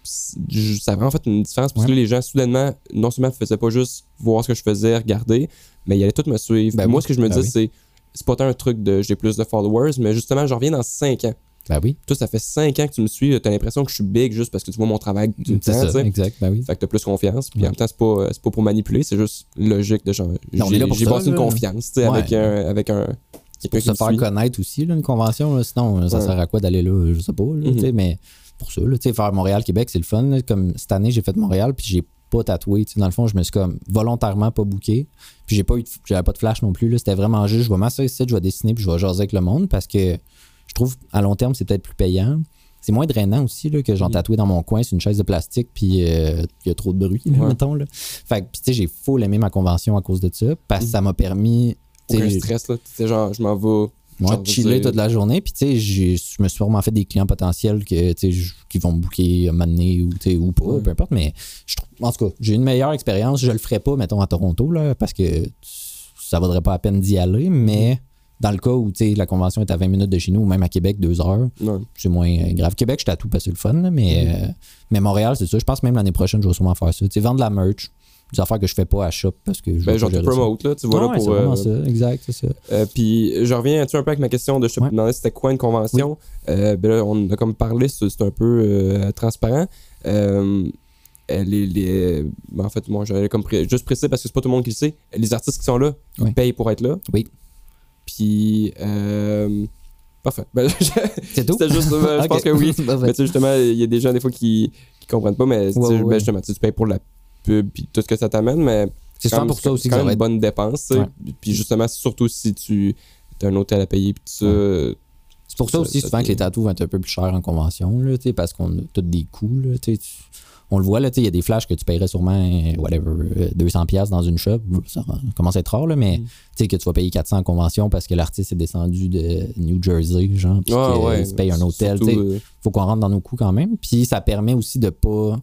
Ça a vraiment fait une différence parce que Ouais. là, les gens, soudainement, non seulement faisaient pas juste voir ce que je faisais, regarder, mais ils allaient tous me suivre. Ben moi, ce que je me Ben disais, c'est c'est pas tant un truc de j'ai plus de followers, mais justement, j'en reviens dans 5 ans. Ben oui. Toi, ça fait 5 ans que tu me suis, t'as l'impression que je suis big juste parce que tu vois mon travail tout le temps, ça, sais. exact. Ben oui. Fait que t'as plus confiance. Puis Ouais. en même temps, c'est pas, pas pour manipuler, c'est juste logique de genre. J'ai ça, bâti une confiance, tu sais, Ouais. avec un. Avec un C'est pour quelqu'un se faire connaître aussi, là, une convention. là. Sinon, ça Ouais. sert à quoi d'aller là? Je sais pas. là, Mhm. Mais pour ça, là, faire Montréal-Québec, c'est le fun. là. Comme cette année, j'ai fait Montréal, puis j'ai pas tatoué. Dans le fond, je me suis comme volontairement pas booké. Puis j'ai pas eu de- j'avais pas de flash non plus. C'était vraiment juste, je vais m'asseoir ici, je vais dessiner, puis je vais jaser avec le monde parce que je trouve à long terme, c'est peut-être plus payant. C'est moins drainant aussi là, que j'en tatoué dans mon coin sur une chaise de plastique, puis euh, il y a trop de bruit, là, Ouais. mettons. Là. Fait tu sais, j'ai full aimé ma convention à cause de ça, parce que Mhm. ça m'a permis. Aucun stress, là. Tu sais, genre, je m'en vais. moi, chiller toute la journée. Puis, tu sais, je me suis vraiment fait des clients potentiels que, qui vont me booker à m'amener ou, ou pas, Ouais. peu importe. Mais je trouve, en tout cas, j'ai une meilleure expérience. Je le ferais pas, mettons, à Toronto, là, parce que ça vaudrait pas la peine d'y aller. Mais dans le cas où, la convention est à 20 minutes de chez nous, ou même à Québec, deux heures, Ouais. c'est moins euh, grave. Québec, je tatoue parce que c'est le fun, là, mais, Mhm. euh, mais Montréal, c'est ça. Je pense que même l'année prochaine, je vais sûrement faire ça. Sais, vendre de la merch, des affaires que je fais pas à shop parce que je Ben, genre, tu promote, là. Tu vois, là, Ouais, pour. c'est vraiment euh, ça. Exact, c'est ça. Euh, puis je reviens tu un peu avec ma question de je te Ouais. demandais c'était quoi une convention. Euh, ben là, on a comme parlé, c'est un peu transparent. Les, les- ben, en fait, moi, j'avais comme juste précisé parce que c'est pas tout le monde qui le sait. Les artistes qui sont là, Oui. ils payent pour être là. Oui. Euh, parfait. Je- C'est tout? Juste, euh, je pense que oui. Parfait. mais tu sais, justement, il y a des gens des fois qui, qui comprennent pas, mais Ouais, ouais, ben, justement, tu payes pour la pub puis tout ce que ça t'amène, mais C'est souvent pour ça aussi c'est quand même une bonne dépense. Puis justement, surtout si tu as un hôtel à payer puis ça. C'est pour ça aussi souvent que les tatous vont être un peu plus chers en convention, là, parce qu'on a tous des coûts. Là, on le voit, là, il y a des flashs que tu paierais sûrement euh, whatever, euh, 200$ piastres dans une shop. Ça commence à être rare, là, mais Mm. tu sais que tu vas payer 400 en convention parce que l'artiste est descendu de New Jersey, genre, puis Ouais, ouais, tu payes un hôtel. sais. euh, faut qu'on rentre dans nos coûts quand même. Puis ça permet aussi de pas,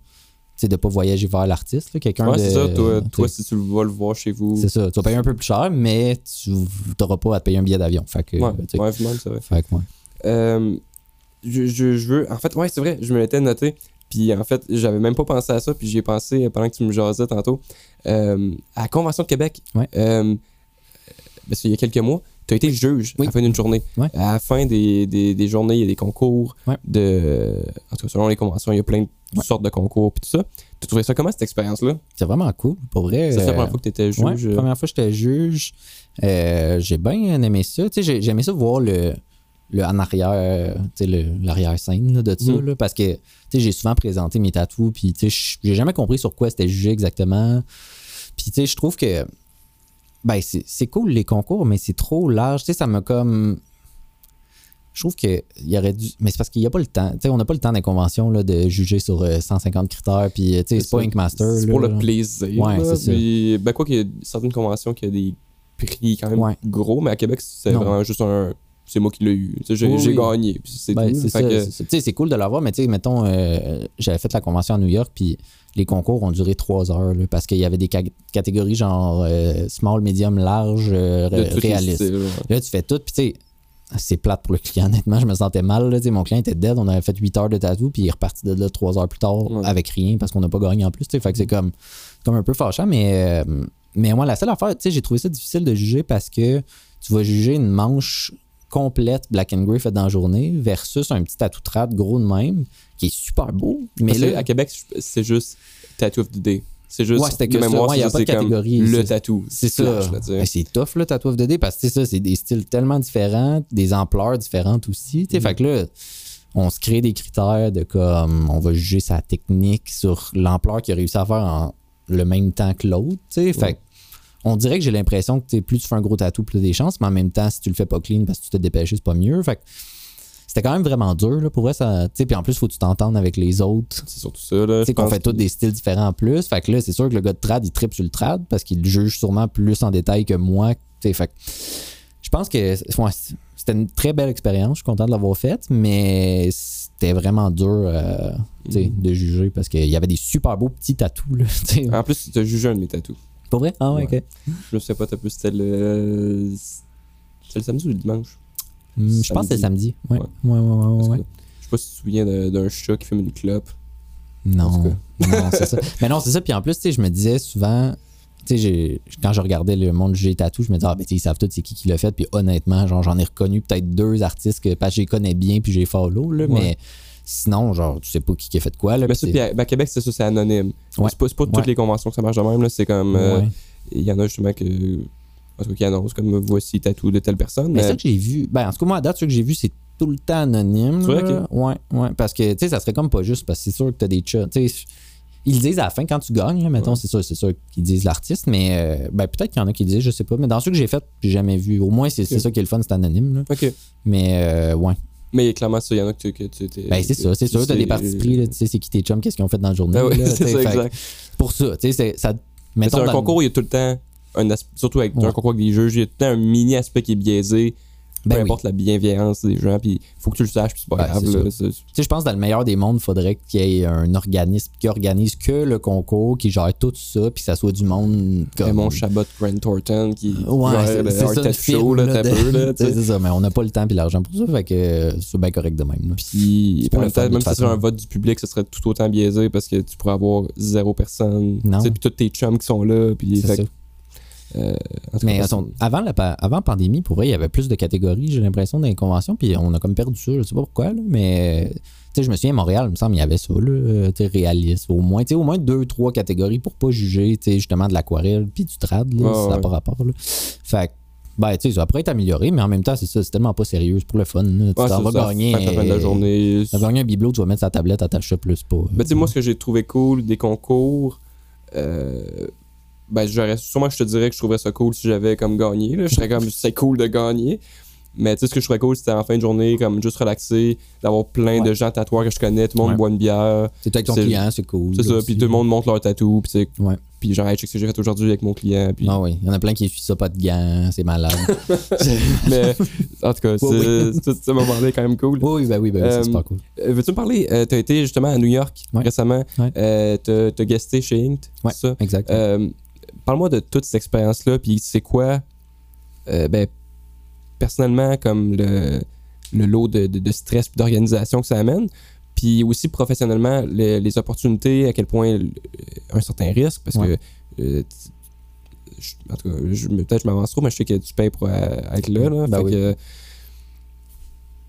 de pas voyager vers l'artiste. Quelqu'un ouais, c'est ça. Toi, si tu vas le voir chez vous. c'est ça. Tu vas payer un peu plus cher, mais tu n'auras pas à te payer un billet d'avion. Fait que, Ouais, c'est vrai. fait que, ouais. Euh, je, je, je veux. En fait, ouais, c'est vrai, je me l'étais noté. Puis en fait, j'avais même pas pensé à ça. Puis j'y ai pensé pendant que tu me jasais tantôt. Euh, à la Convention de Québec, Ouais. euh, parce qu'il y a quelques mois, tu as été juge Oui. à la fin d'une journée. Ouais. À la fin des, des, des journées, il y a des concours. Ouais. de En tout cas, selon les conventions, il y a plein de Ouais. sortes de concours. Puis tout ça. Tu trouvé ça comment cette expérience-là? C'est vraiment cool. Pour vrai. C'est la euh, première fois que tu étais juge. Euh, première fois que j'étais juge. Euh, j'ai bien aimé ça. Tu sais, j'ai- j'ai aimé ça voir le, le en arrière, euh, l'arrière-scène de ça. Mhm. là, parce que j'ai souvent présenté mes tatous. Puis j'ai jamais compris sur quoi c'était jugé exactement. Puis je trouve que ben, c'est c'est cool les concours, mais c'est trop large. Sais, ça m'a comme. Je trouve qu'il y aurait dû. Mais c'est parce qu'il n'y a pas le temps. Sais, on n'a pas le temps des conventions là, de juger sur euh, 150 critères. Puis, euh, c'est pas Master. C'est là. pour le plaisir. Ouais, c'est ça. Puis, ben, quoi qu'il y a certaines conventions qui a des prix quand même Ouais. gros, mais à Québec, c'est vraiment juste un. C'est moi qui l'ai eu. J'ai Oui, gagné. C'est Ben, c'est cool de l'avoir, mais tu sais, mettons, euh, j'avais fait la convention à New York, puis les concours ont duré trois heures, là, parce qu'il y avait des ca- catégories genre euh, small, medium, large, euh, réaliste. ouais. Là, tu fais tout, puis tu sais, c'est plate pour le client, honnêtement, je me sentais mal. Là, mon client était dead, on avait fait 8 heures de tatou, puis il est reparti de là trois heures plus tard Ouais. avec rien, parce qu'on n'a pas gagné en plus. Fait que c'est comme, comme un peu fâchant, mais, euh, mais moi, la seule affaire, tu sais, j'ai trouvé ça difficile de juger parce que tu vas juger une manche complète black and gray faite dans la journée versus un petit tatou trad gros de même qui est super beau. Mais Parce que là, à Québec, c'est juste Tattoo of the Day. C'est juste Ouais, c'était que mémoire, Ouais, y a pas de catégorie, le tatou. c'est ça. C'est tough, le tatou of the day, parce que c'est ça, c'est des styles tellement différents, des ampleurs différentes aussi. Mhm. Fait que là, on se crée des critères de comme on va juger sa technique sur l'ampleur qu'il a réussi à faire en le même temps que l'autre. sais. Fait on dirait que j'ai l'impression que plus tu fais un gros tatou, plus tu as des chances, mais en même temps, si tu le fais pas clean parce que tu t'es dépêché, c'est pas mieux. Fait que c'était quand même vraiment dur. Là, pour vrai, ça. Puis en plus, faut que tu t'entendes avec les autres. C'est surtout ça. Là, Tu sais qu'on fait tous des styles différents en plus. Fait que là, c'est sûr que le gars de trad, il tripe sur le trad parce qu'il juge sûrement plus en détail que moi. Fait je pense que ouais, c'était une très belle expérience. Je suis content de l'avoir faite, mais c'était vraiment dur euh, Mhm. de juger parce qu'il y avait des super beaux petits tatous. Là. En plus, tu as jugé un de mes tatous. Pour vrai? Ah ouais, Ouais. ok. Je souviens pas, t'as plus c'était le. C'était le samedi ou le dimanche? Hmm, je pense que c'est samedi. Ouais. Ouais. Ouais, ouais, ouais, Je sais pas si tu te souviens d'un chat qui fume une clope. Non, non, c'est ça. Mais non, c'est ça. Puis en plus, tu sais, je me disais souvent, tu sais, j'ai- quand je regardais le monde du G tatou, je me disais, ah, ben, tu sais, ils savent tous c'est qui qui l'a fait. Puis honnêtement, genre, j'en ai reconnu peut-être deux artistes que, parce que je les connais bien, puis j'ai follow, là. Ouais. Mais sinon, genre, tu sais pas qui qui a fait quoi, là. Mais ça, puis à, ben, Québec, c'est ça, c'est anonyme. Ouais. C'est pas, pas toutes les conventions que ça marche de même. C'est comme. euh. Il y en a justement que. En tout cas, qui annoncent comme voici tatou de telle personne. Mais Mais, ça que j'ai vu, ben en tout cas, moi, à date, ce que j'ai vu, c'est tout le temps anonyme. C'est vrai là. Ouais, ouais. Parce que, tu sais, ça serait comme pas juste, parce que c'est sûr que t'as des chats. Tu sais, ils le disent à la fin quand tu gagnes, là, mettons, Ouais. c'est sûr, c'est sûr qu'ils disent l'artiste, mais euh, ben peut-être qu'il y en a qui le disent, je sais pas. Mais dans ceux que j'ai fait, j'ai jamais vu. Au moins, c'est ça qui est le fun, c'est anonyme. Là. Ok. Mais, euh, ouais. Mais clairement, il y en a que tu. Tu t'es- Ben, c'est ça, c'est tu sûr, t'as sais- des parties pris, là, tu sais, c'est qui tes chums, qu'est-ce qu'ils ont fait dans la journée. Ah oui, c'est tu ça, exact. Pour ça, tu sais, ça. Mais sur un concours, il y a tout le temps. Un as- surtout avec un concours avec des juges, il y a tout le temps un mini aspect qui est biaisé. Ben peu oui. importe la bienveillance des gens, puis faut que tu le saches, puis c'est pas Ouais, grave. Tu sais, je pense que dans le meilleur des mondes, il faudrait qu'il y ait un organisme qui organise que le concours, qui gère tout ça, puis que ça soit du monde comme. Raymond Chabot, Grant Thornton, qui Ouais, c'est ça le Show, là, de- peu, là, c'est ça, mais on n'a pas le temps et l'argent pour ça, fait que c'est bien correct de même. Puis, même si ce serait un vote du public, ce serait tout autant biaisé parce que tu pourrais avoir zéro personne. Non. Puis tous tes chums qui sont là. Puis, C'est fait ça. que, euh, Mais attends, avant, la, avant pandémie, pour vrai, il y avait plus de catégories, j'ai l'impression, dans les conventions, puis on a comme perdu ça, je sais pas pourquoi, là, mais tu sais, je me souviens, à Montréal, il me semble, il y avait ça, là, tu réaliste, au moins, tu sais, au moins deux, trois catégories pour pas juger, tu sais, justement, de l'aquarelle, puis du trad, là, ça ouais. pas rapport, là. Fait que, ben, tu sais, ça pourrait être amélioré, mais en même temps, c'est ça, c'est tellement pas sérieux, c'est pour le fun. Tu ouais, ça, vas gagner. fait à la fin de la journée. Tu vas gagner un bibelot, tu vas mettre sa tablette à ta plus pas. Ben, tu sais, moi, ce que j'ai trouvé cool des concours, euh, ben, j'aurais, sûrement, je te dirais que je trouverais ça cool si j'avais comme gagné. Là. Je serais comme, c'est cool de gagner. Mais tu sais, ce que je trouvais cool, c'était en fin de journée, comme juste relaxer, d'avoir plein de gens tatoueurs que je connais, tout le monde Ouais. boit une bière. C'est avec ton client, c'est cool. C'est ça, puis tout le monde montre leur tatou, puis c'est. Ouais. Puis genre, hey, check ce que j'ai fait aujourd'hui avec mon client. Puis... Ah oui, il y en a plein qui essuient ça, pas de gants, c'est malade. Mais en tout cas, c'est, Oui, ce moment-là est quand même cool. oui, ben oui, ben oui, c'est Euh, super cool. Euh, Veux-tu me parler euh, T'as été justement à New York récemment? Euh, t'as, t'as guesté chez Inked, Ouais. c'est ça? Exact. Euh, Parle-moi de toute cette expérience-là, puis c'est quoi, euh, ben, personnellement, comme le, le lot de, de- de stress et d'organisation que ça amène, puis aussi professionnellement, le- les opportunités, à quel point le- un certain risque, parce Ouais. que, euh, tu- je- en tout cas, peut-être je m'avance trop, mais je sais que tu payes pour euh, être là. là Ben fait oui. que,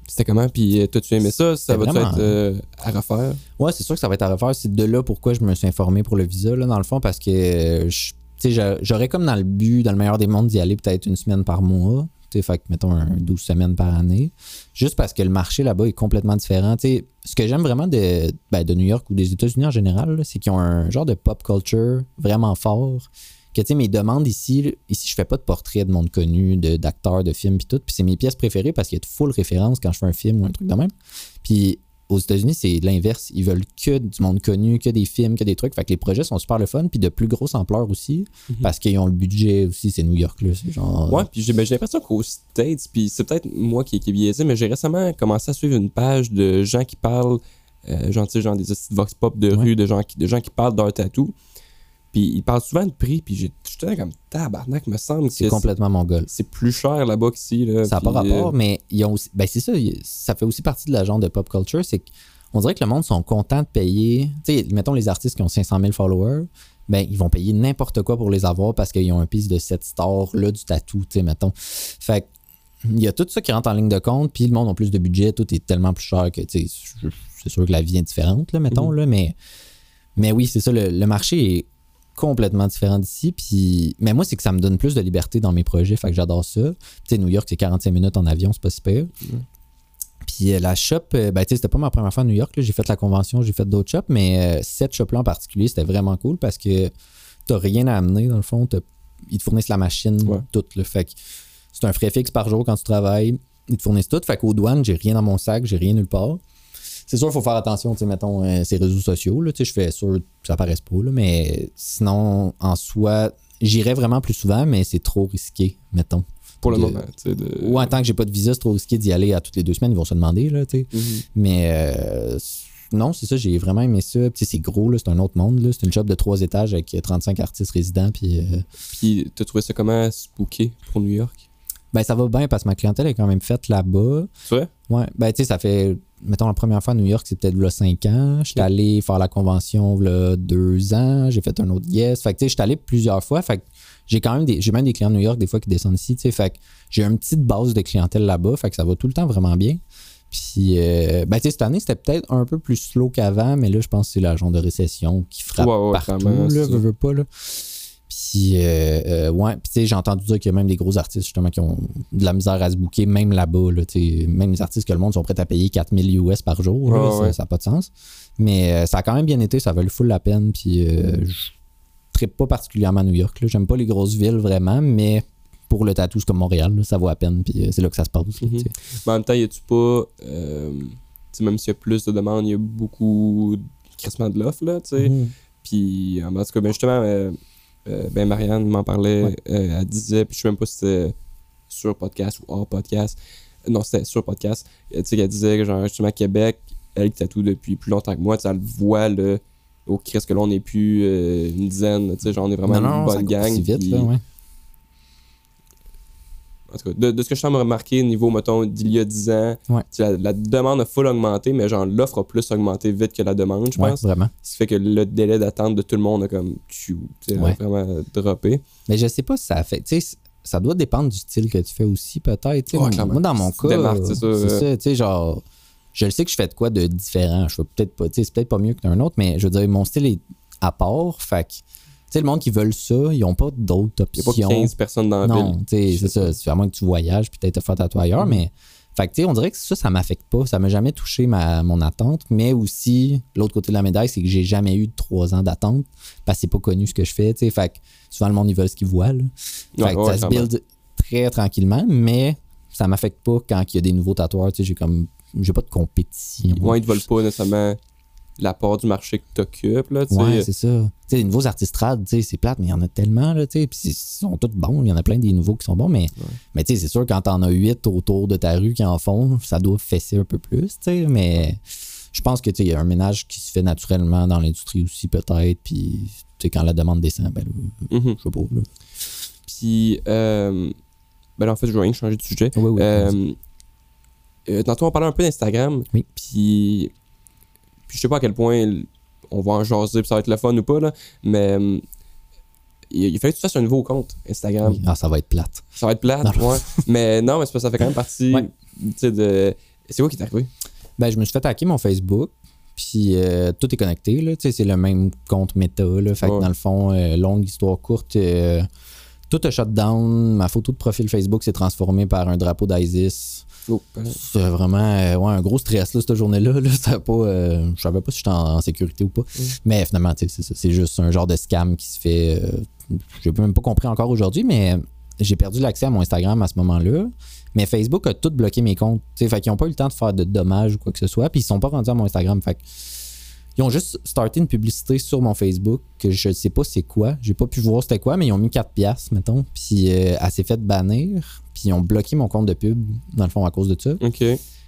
c'était comment, puis euh, t'as-tu aimé ça? Ça va-tu vraiment- être euh, à refaire? Ouais, c'est sûr que ça va être à refaire. C'est de là pourquoi je me suis informé pour le visa, là, dans le fond, parce que euh, je- tu j'aurais comme dans le but, dans le meilleur des mondes, d'y aller peut-être une semaine par mois. Fait que, mettons, un 12 semaines par année. Juste parce que le marché là-bas est complètement différent. Ce que j'aime vraiment de, ben, de New York ou des États-Unis en général, c'est qu'ils ont un genre de pop culture vraiment fort. Que, tu sais, mes demandes ici, ici, je fais pas de portrait de monde connu, de- d'acteurs, de, films, puis tout. Puis c'est mes pièces préférées parce qu'il y a de full références quand je fais un film ou un truc de même. Puis aux États-Unis, c'est l'inverse. Ils veulent que du monde connu, que des films, que des trucs. Fait que les projets sont super le fun, puis de plus grosse ampleur aussi, Mhm. parce qu'ils ont le budget aussi. C'est New York, là. C'est genre. Ouais, puis j'ai ben, j'ai l'impression qu'aux States, puis c'est peut-être moi qui, qui est biaisé, mais j'ai récemment commencé à suivre une page de gens qui parlent, euh, genre, tu sais, genre des vox pop de Ouais. rue, de gens, qui, de gens qui parlent d'un tatou. Puis ils parlent souvent de prix, puis j'étais comme tabarnak, me semble que C'est complètement mongol. c'est plus cher là-bas qu'ici. Là, Ça n'a pas puis, rapport, euh, mais ils ont aussi. Ben, c'est ça. Ça fait aussi partie de la genre de pop culture. C'est qu'on dirait que le monde sont contents de payer. Tu sais, mettons les artistes qui ont 500 000 followers. Ben, ils vont payer n'importe quoi pour les avoir parce qu'ils ont un piece de cette star-là du tatou, tu sais, mettons. Fait que, il y a tout ça qui rentre en ligne de compte, puis le monde a plus de budget, tout est tellement plus cher que, c'est sûr que la vie est différente, là, mettons, Mhm. là, mais, mais oui, c'est ça, le, le marché est complètement différent d'ici, puis, mais moi, c'est que ça me donne plus de liberté dans mes projets, fait que j'adore ça. Tu sais, New York, c'est 45 minutes en avion, c'est pas super. Ouais. Puis euh, la shop, euh, ben, tu sais, c'était pas ma première fois à New York. J'ai fait la convention, j'ai fait d'autres shops, mais euh, cette shop-là en particulier, c'était vraiment cool parce que t'as rien à amener dans le fond. Ils te fournissent la machine, Ouais. tout. Le fait que c'est un frais fixe par jour quand tu travailles. Ils te fournissent tout. Fait qu'aux douanes, j'ai rien dans mon sac, j'ai rien nulle part. C'est sûr, il faut faire attention, tu sais, mettons, euh, ces réseaux sociaux, là, tu sais, je fais sûr que ça apparaisse pas, là, mais sinon, en soi, j'irais vraiment plus souvent, mais c'est trop risqué, mettons. pour le de- moment. tu sais, de- Ou en tant que j'ai pas de visa, c'est trop risqué d'y aller à toutes les deux semaines, ils vont se demander, là, tu sais. Mhm. Mais euh, non, c'est ça, j'ai vraiment aimé ça. Puis, c'est gros, là, c'est un autre monde. là. C'est une shop de trois étages avec 35 artistes résidents. Puis, euh, Puis t'as trouvé ça comment spooké pour New York? Ben, ça va bien parce que ma clientèle est quand même faite là-bas. Tu vois? Ouais, ben, tu sais, ça fait, mettons, la première fois à New York, c'est peut-être là 5 ans. J'étais allé faire la convention là 2 ans. J'ai fait un autre guest. Fait que, tu sais, j'étais allé plusieurs fois. Fait que j'ai quand même des, j'ai même des clients de New York des fois qui descendent ici, tu sais. Fait que j'ai une petite base de clientèle là-bas. Fait que ça va tout le temps vraiment bien. Puis, euh, ben, tu sais, cette année, c'était peut-être un peu plus slow qu'avant, mais là, je pense que c'est la genre de récession qui frappe Ouais, ouais, partout, là, veux pas, là. Puis, euh, euh, ouais, puis tu sais, j'ai entendu dire qu'il y a même des gros artistes, justement, qui ont de la misère à se booker, même là-bas, là, tu sais. Même les artistes que le monde sont prêts à payer 4000 US par jour, là, Ouais, ça n'a pas de sens. Mais euh, ça a quand même bien été, ça a valu full la peine, puis euh, je trippe pas particulièrement à New York. J'aime pas les grosses villes, vraiment, mais pour le tatou, c'est comme Montréal, là, ça vaut la peine, puis c'est là que ça se passe, tu sais. Mais en même temps, y a-tu pas. tu sais, même s'il y a plus de demandes, il y a beaucoup de crissement de l'offre, là, tu sais. Mhm. Puis, en tout cas, ben justement, euh, ben Marianne m'en parlait, Ouais. euh, elle disait, puis je sais même pas si c'était sur podcast ou hors podcast. Non, c'était sur podcast. Euh, Tu sais, qu'elle disait que, genre, justement, à Québec, elle qui tatoue depuis plus longtemps que moi, tu sais, elle le voit, là, au Christ que là, on n'est plus euh, une dizaine, tu sais, genre, on est vraiment Non, non, une ça bonne gang. si vite, là, ouais. En tout cas, de, de ce que je sens me remarquer, niveau, mettons, d'il y a 10 ans, Ouais. la, la demande a full augmenté, mais genre, l'offre a plus augmenté vite que la demande, je Ouais, pense. vraiment. Ce qui fait que le délai d'attente de tout le monde a comme tu Ouais. vraiment droppé. Mais je sais pas si ça fait. Tu sais, ça doit dépendre du style que tu fais aussi, peut-être. moi, dans mon cas. c'est ça, euh. tu sais, genre. Je le sais que je fais de quoi de différent. Je fais peut-être pas. Tu sais, c'est peut-être pas mieux qu'un autre, mais je veux dire, mon style est à part. Fait que. Sais, le monde qui veulent ça, ils ont pas d'autres Il n'y a pas options. 15 personnes dans la non, ville. Je c'est ça. C'est à moins que tu voyages puis peut-être te faire tatouer ailleurs, Mhm. mais. Fait que, tu sais, on dirait que ça, ça m'affecte pas. Ça m'a jamais touché ma, mon attente. Mais aussi, l'autre côté de la médaille, c'est que j'ai jamais eu trois ans d'attente parce que c'est pas connu ce que je fais, tu sais. Fait que souvent, le monde, ils veulent ce qu'ils voient, là. Fait Ouais, que ouais, ça se build très tranquillement, mais ça m'affecte pas quand il y a des nouveaux tatoueurs. Tu sais, j'ai comme. J'ai pas de compétition. Ouais, ils ne veulent pas nécessairement la part du marché que tu occupes, là. Ouais, c'est ça. Les nouveaux artistes trad, tu sais, c'est plate, mais il y en a tellement, là, tu sais. Puis ils sont tous bons. Il y en a plein des nouveaux qui sont bons, mais, mais tu sais, c'est sûr, quand t'en as huit autour de ta rue qui en font, ça doit fesser un peu plus, tu sais. Mais je pense que, tu sais, il y a un ménage qui se fait naturellement dans l'industrie aussi, peut-être. Puis, tu sais, quand la demande descend, ben, là, Mhm. je sais pas, là. Puis, euh, ben en fait, je vais rien changer de sujet. Oui, oui. Euh, euh, tantôt, on parlait un peu d'Instagram. Oui. Puis, puis je sais pas à quel point on va en jaser, puis ça va être le fun ou pas, là, mais euh, il, fallait que tu fasses un nouveau compte Instagram. Ah, ça va être plate. Ça va être plate, Non. ouais. mais non, mais ça fait quand même partie Ouais. de. C'est quoi qui t'est arrivé? Ben, je me suis fait hacker mon Facebook. Puis euh, tout est connecté, là. Tu sais, c'est le même compte méta, là. Fait que dans le fond, euh, longue histoire courte, euh, tout a shut down. Ma photo de profil Facebook s'est transformée par un drapeau d'ISIS. Oh, C'est vraiment euh, ouais, un gros stress, là, cette journée-là. Là. Euh, je savais pas si j'étais en, en sécurité ou pas. Mais finalement, c'est juste un genre de scam qui se fait. Euh, j'ai même pas compris encore aujourd'hui, mais j'ai perdu l'accès à mon Instagram à ce moment-là. Mais Facebook a tout bloqué mes comptes. Fait qu'ils n'ont pas eu le temps de faire de dommages ou quoi que ce soit. Puis ils sont pas rendus à mon Instagram. Fait ils ont juste starté une publicité sur mon Facebook que je sais pas c'est quoi. J'ai pas pu voir c'était quoi, mais ils ont mis 4 piastres, mettons. Puis euh, elle s'est fait bannir. Puis ils ont bloqué mon compte de pub, dans le fond, à cause de ça. Ok.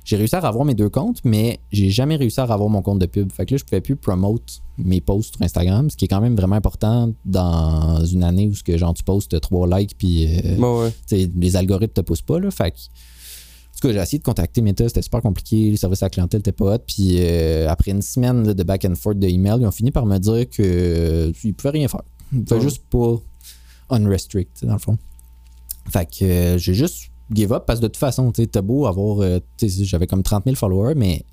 J'ai réussi à revoir mes deux comptes, mais j'ai jamais réussi à revoir mon compte de pub. Fait que là, je pouvais plus promote mes posts sur Instagram, ce qui est quand même vraiment important dans une année où ce que genre tu postes trois likes puis euh, Bon, ouais. les algorithmes te poussent pas là. Fait que tout cas, j'ai essayé de contacter Meta, c'était super compliqué, le service à la clientèle était pas hot. Puis euh, après une semaine là, de back and forth de email, ils ont fini par me dire que euh, ils pouvaient rien faire. Ils pouvaient Ouais. juste pas unrestrict, dans le fond. Fait que euh, j'ai juste give up parce que de toute façon, tu sais, t'as beau avoir. euh, j'avais comme 30 000 followers, mais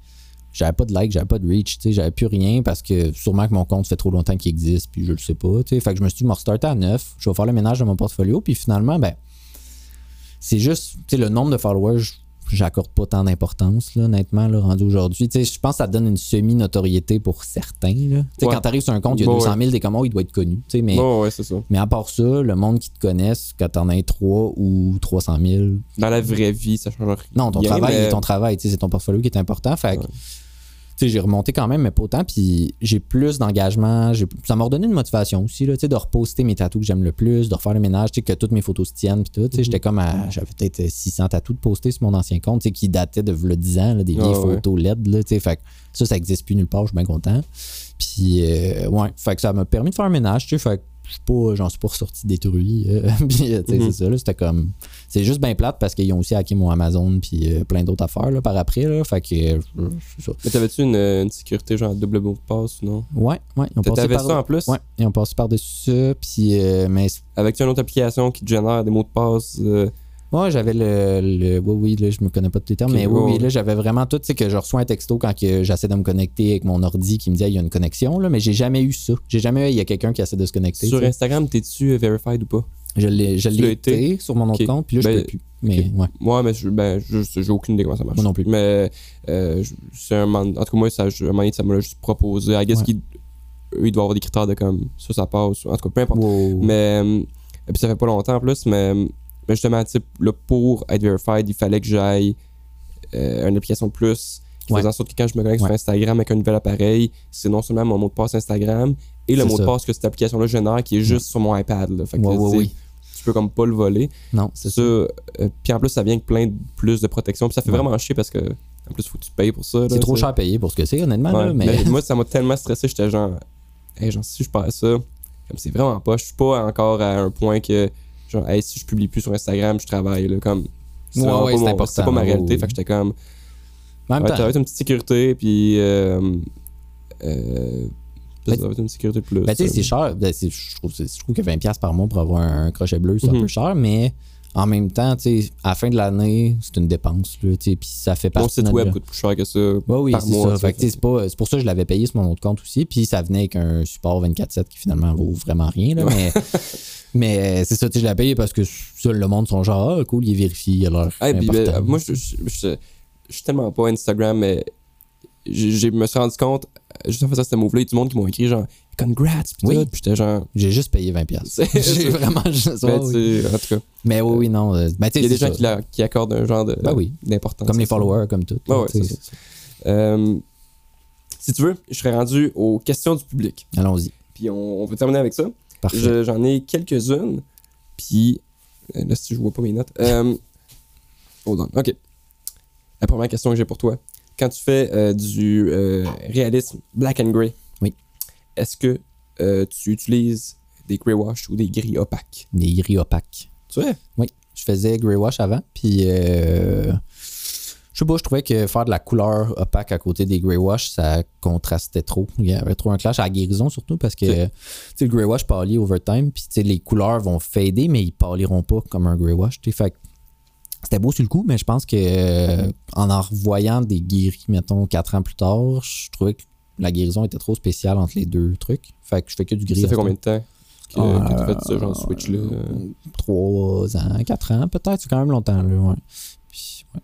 j'avais pas de like, j'avais pas de reach, tu sais, j'avais plus rien parce que sûrement que mon compte fait trop longtemps qu'il existe, puis je le sais pas, tu sais. Fait que je me suis dit, me restarter à neuf, je vais faire le ménage de mon portfolio, puis finalement, ben, c'est juste, tu sais, le nombre de followers, j'accorde pas tant d'importance, là, honnêtement, là, rendu aujourd'hui. Tu je pense que ça donne une semi-notoriété pour certains, là. Tu Ouais. quand t'arrives sur un compte, il y a Bon, 200 000, t'es comme, oh, il doit être connu, tu sais, mais. Bon, ouais, ça. Mais à part ça, le monde qui te connaisse, quand t'en as 3 ou 300 000, Dans la vraie vie, ça change rien. non, ton travail, mais- ton travail, tu sais, c'est ton portfolio qui est important. Fait Ouais. Sais, j'ai remonté quand même, mais pas autant. Puis j'ai plus d'engagement. Ça m'a redonné une motivation aussi, là, de reposter mes tatous que j'aime le plus, de refaire le ménage, tu sais, que toutes mes photos se tiennent. Puis tout, tu sais, Mhm. j'étais comme à. J'avais peut-être 600 tatous de poster sur mon ancien compte, qui datait de v'là 10 ans, là, des vieilles Ah ouais. photos LED, là. Fait que ça, ça existe plus nulle part, je suis bien content. Puis, euh, ouais, fait que ça m'a permis de faire un ménage, tu sais. Fait suis pas, j'en suis pas ressorti détruit. euh, puis, Mhm. c'est ça, là, c'était comme. C'est juste bien plate parce qu'ils ont aussi hacké mon Amazon, puis euh, plein d'autres affaires, là, par après, là. Fait que, euh, ça. Mais t'avais-tu une, une sécurité genre double mot de passe ou non? Ouais, ouais. Ils ont passé par ça en plus? Ouais, ils ont passé par-dessus ça, puis. mais Avec une autre application qui te génère des mots de passe. Euh, Moi, j'avais le, le- Oui, oui, là, je me connais pas tous les termes, mais oui, oui, là, j'avais vraiment tout. Tu sais, que je reçois un texto quand j'essaie de me connecter avec mon ordi qui me dit, Ah, il y a une connexion, là, mais j'ai jamais eu ça. J'ai jamais eu, il y a quelqu'un qui essaie de se connecter. Sur. Instagram, t'es-tu euh, verified ou pas? Je l'ai, je Tu l'ai l'as été, été? sur mon autre compte, puis là, je Ben, peux plus. Mais, ouais. Moi, mais je, ben, je- j'ai aucune idée comment ça marche. Moi non plus. Mais euh, c'est un en tout cas, moi, ça, je- un ça me l'a juste proposé. I guess Ouais. qu'ils eux, ils doivent avoir des critères de comme ça, ça passe. En tout cas, peu importe. Wow. Mais euh, et puis ça fait pas longtemps en plus, mais, mais justement, tu sais, là, pour être verified, il fallait que j'aille euh, une application de plus qui Ouais. faisait en sorte que quand je me connecte Ouais. sur Instagram avec un nouvel appareil, c'est non seulement mon mot de passe Instagram et le mot de passe que cette application-là génère qui est juste sur mon iPad. Là. Fait que, tu sais, oui. tu peux comme pas le voler. Non, C'est ça. euh, puis en plus, ça vient avec plein de plus de protection. Puis ça fait vraiment chier parce que en plus, faut que tu payes pour ça. C'est trop cher à payer pour ce que c'est, honnêtement, là, mais. mais moi, ça m'a tellement stressé. J'étais genre, hey, genre, si je perds ça, comme c'est vraiment pas. Je suis pas encore à un point que, genre, hey, si je publie plus sur Instagram, je travaille. Là, comme, c'est Ouais, vraiment ouais, pas, c'est mon- important, c'est pas ma réalité. Fait que j'étais comme, même ouais, temps, ça va être une petite sécurité. Puis, euh, euh, ça va être une sécurité plus. Ben, tu sais, euh. c'est cher. Ben, je, trouve, c'est- je trouve que 20$ par mois pour avoir un, un crochet bleu, c'est Mhm. un peu cher, mais en même temps, tu à la fin de l'année, c'est une dépense, là, tu sais, puis ça fait Mon partie site web coûte plus cher que ça. Ouais, oui, c'est ça. Fait que, c'est pas- c'est pour ça que je l'avais payé sur mon autre compte aussi. Puis ça venait avec un support 24-7 qui finalement vaut vraiment rien. Là, mais mais euh, c'est ça, tu sais, je l'ai payé parce que le monde sont genre, ah, cool, il est vérifié, il a l'air. Hey, puis, ben, moi, je, je, je- je suis tellement pas Instagram, mais je me suis rendu compte, juste en faisant ce move-là, il y a du monde qui m'ont écrit genre, congrats, pis Oui. tout. Puis j'étais genre, J'ai juste payé 20$. C'est- J'ai vraiment juste. ben, ouais, oui. en tout cas, Mais oui, oui, non. euh, ben, il y a des gens qui, la- qui accordent un genre de, Ben oui. d'importance. Comme les ça. followers, comme tout. Ouais. Euh, si tu veux, je serais rendu aux questions du public. Allons-y. Puis on, on peut terminer avec ça. Parfait. Je- J'en ai quelques-unes. Puis, euh, là, si je vois pas mes notes. Euh, hold on. OK. La première question que j'ai pour toi. Quand tu fais euh, du euh, réalisme black and gray, Oui. est-ce que euh, tu utilises des grey wash ou des gris opaques? Des gris opaques. Tu vois? Oui, je faisais Grey Wash avant, puis euh, je sais pas, je trouvais que faire de la couleur opaque à côté des Grey Wash, ça contrastait trop. Il y avait trop un clash à la guérison surtout parce que le Grey Wash pâlit over time, puis les couleurs vont fader, mais ils pâliront pas comme un Grey Wash. Fait que c'était beau sur le coup, mais je pense que euh, en en revoyant des guéris, mettons, quatre ans plus tard, je trouvais que la guérison était trop spéciale entre les deux trucs. Fait que je fais que du gris. Ça fait combien de temps que, Ah, que tu fait ce genre de switch-là? Trois ans, quatre ans peut-être, c'est quand même longtemps là, ouais.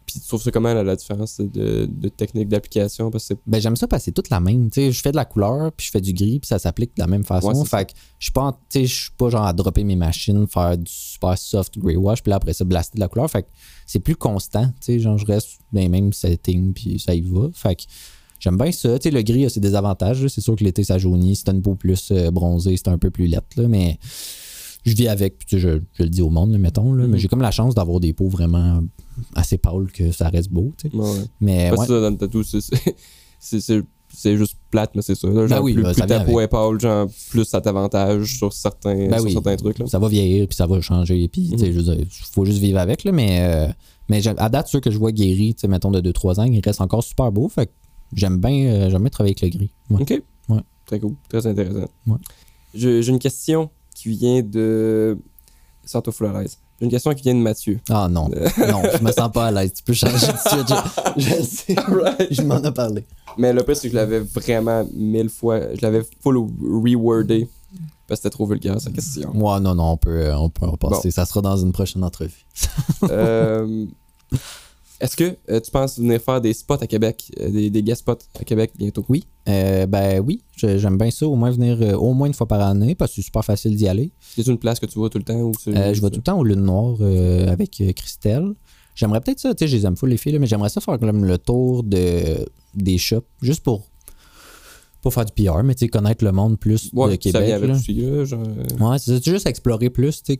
Puis, tu trouves ça comment, là, la différence de, de technique d'application? Parce que c'est Ben j'aime ça parce que c'est toute la même, je fais de la couleur, puis je fais du gris, puis ça s'applique de la même façon. Ouais, fait que je suis pas je suis pas genre à dropper mes machines, faire du super soft gray wash, puis là après ça blaster de la couleur, fait que c'est plus constant, tu sais, genre je reste dans les mêmes settings puis ça y va. Fait que j'aime bien ça, le gris a ses désavantages, c'est sûr que l'été ça jaunit, c'est une peau plus euh, bronzée, c'est un peu plus lettre là, mais je vis avec, puis tu sais, je, je le dis au monde, là, mettons, là, Mhm. mais j'ai comme la chance d'avoir des peaux vraiment assez pâles que ça reste beau, tu sais. Ouais, ouais. Mais Parce ouais. ça, dans le tatou, c'est- juste plate, mais c'est ça. Là, genre, Ben oui, plus, plus ta peau est pâle, genre, plus ça t'avantage sur certains, Ben sur oui. certains trucs. Là. ça va vieillir puis ça va changer puis tu sais, Mhm. faut juste vivre avec là, mais euh, mais à date ceux que je vois guéris tu sais, mettons de 2-3 ans ils restent encore super beaux fait que j'aime bien euh, bien travailler avec le gris. Ok. Ouais. Très cool. Très intéressant. J'ai une question qui vient de Santo Flores. J'ai une question qui vient de Mathieu. ah non non je me sens pas à l'aise tu peux changer de suite je, je sais je m'en ai parlé Mais le pire, c'est que je l'avais vraiment mille fois. Je l'avais full rewordé. Parce que c'était trop vulgaire, sa question. moi non non on peut euh, on peut en passer ça sera dans une prochaine entrevue Euh, Est-ce que euh, tu penses venir faire des spots à Québec, euh, des, des guest spots à Québec bientôt? oui euh, ben oui j'aime bien ça au moins venir euh, au moins une fois par année parce que c'est super facile d'y aller a une place que tu vois tout le temps? Ou c'est- je vais tout le temps au Lune Noire euh, avec Christelle. J'aimerais peut-être ça, tu sais, je les aime full les filles, là, mais j'aimerais ça faire comme le tour de, des shops, juste pour, pour faire du PR, mais tu sais, connaître le monde plus Ouais, de Québec. vient avec là. aussi, là, genre, euh, Ouais, c'est juste explorer plus, que,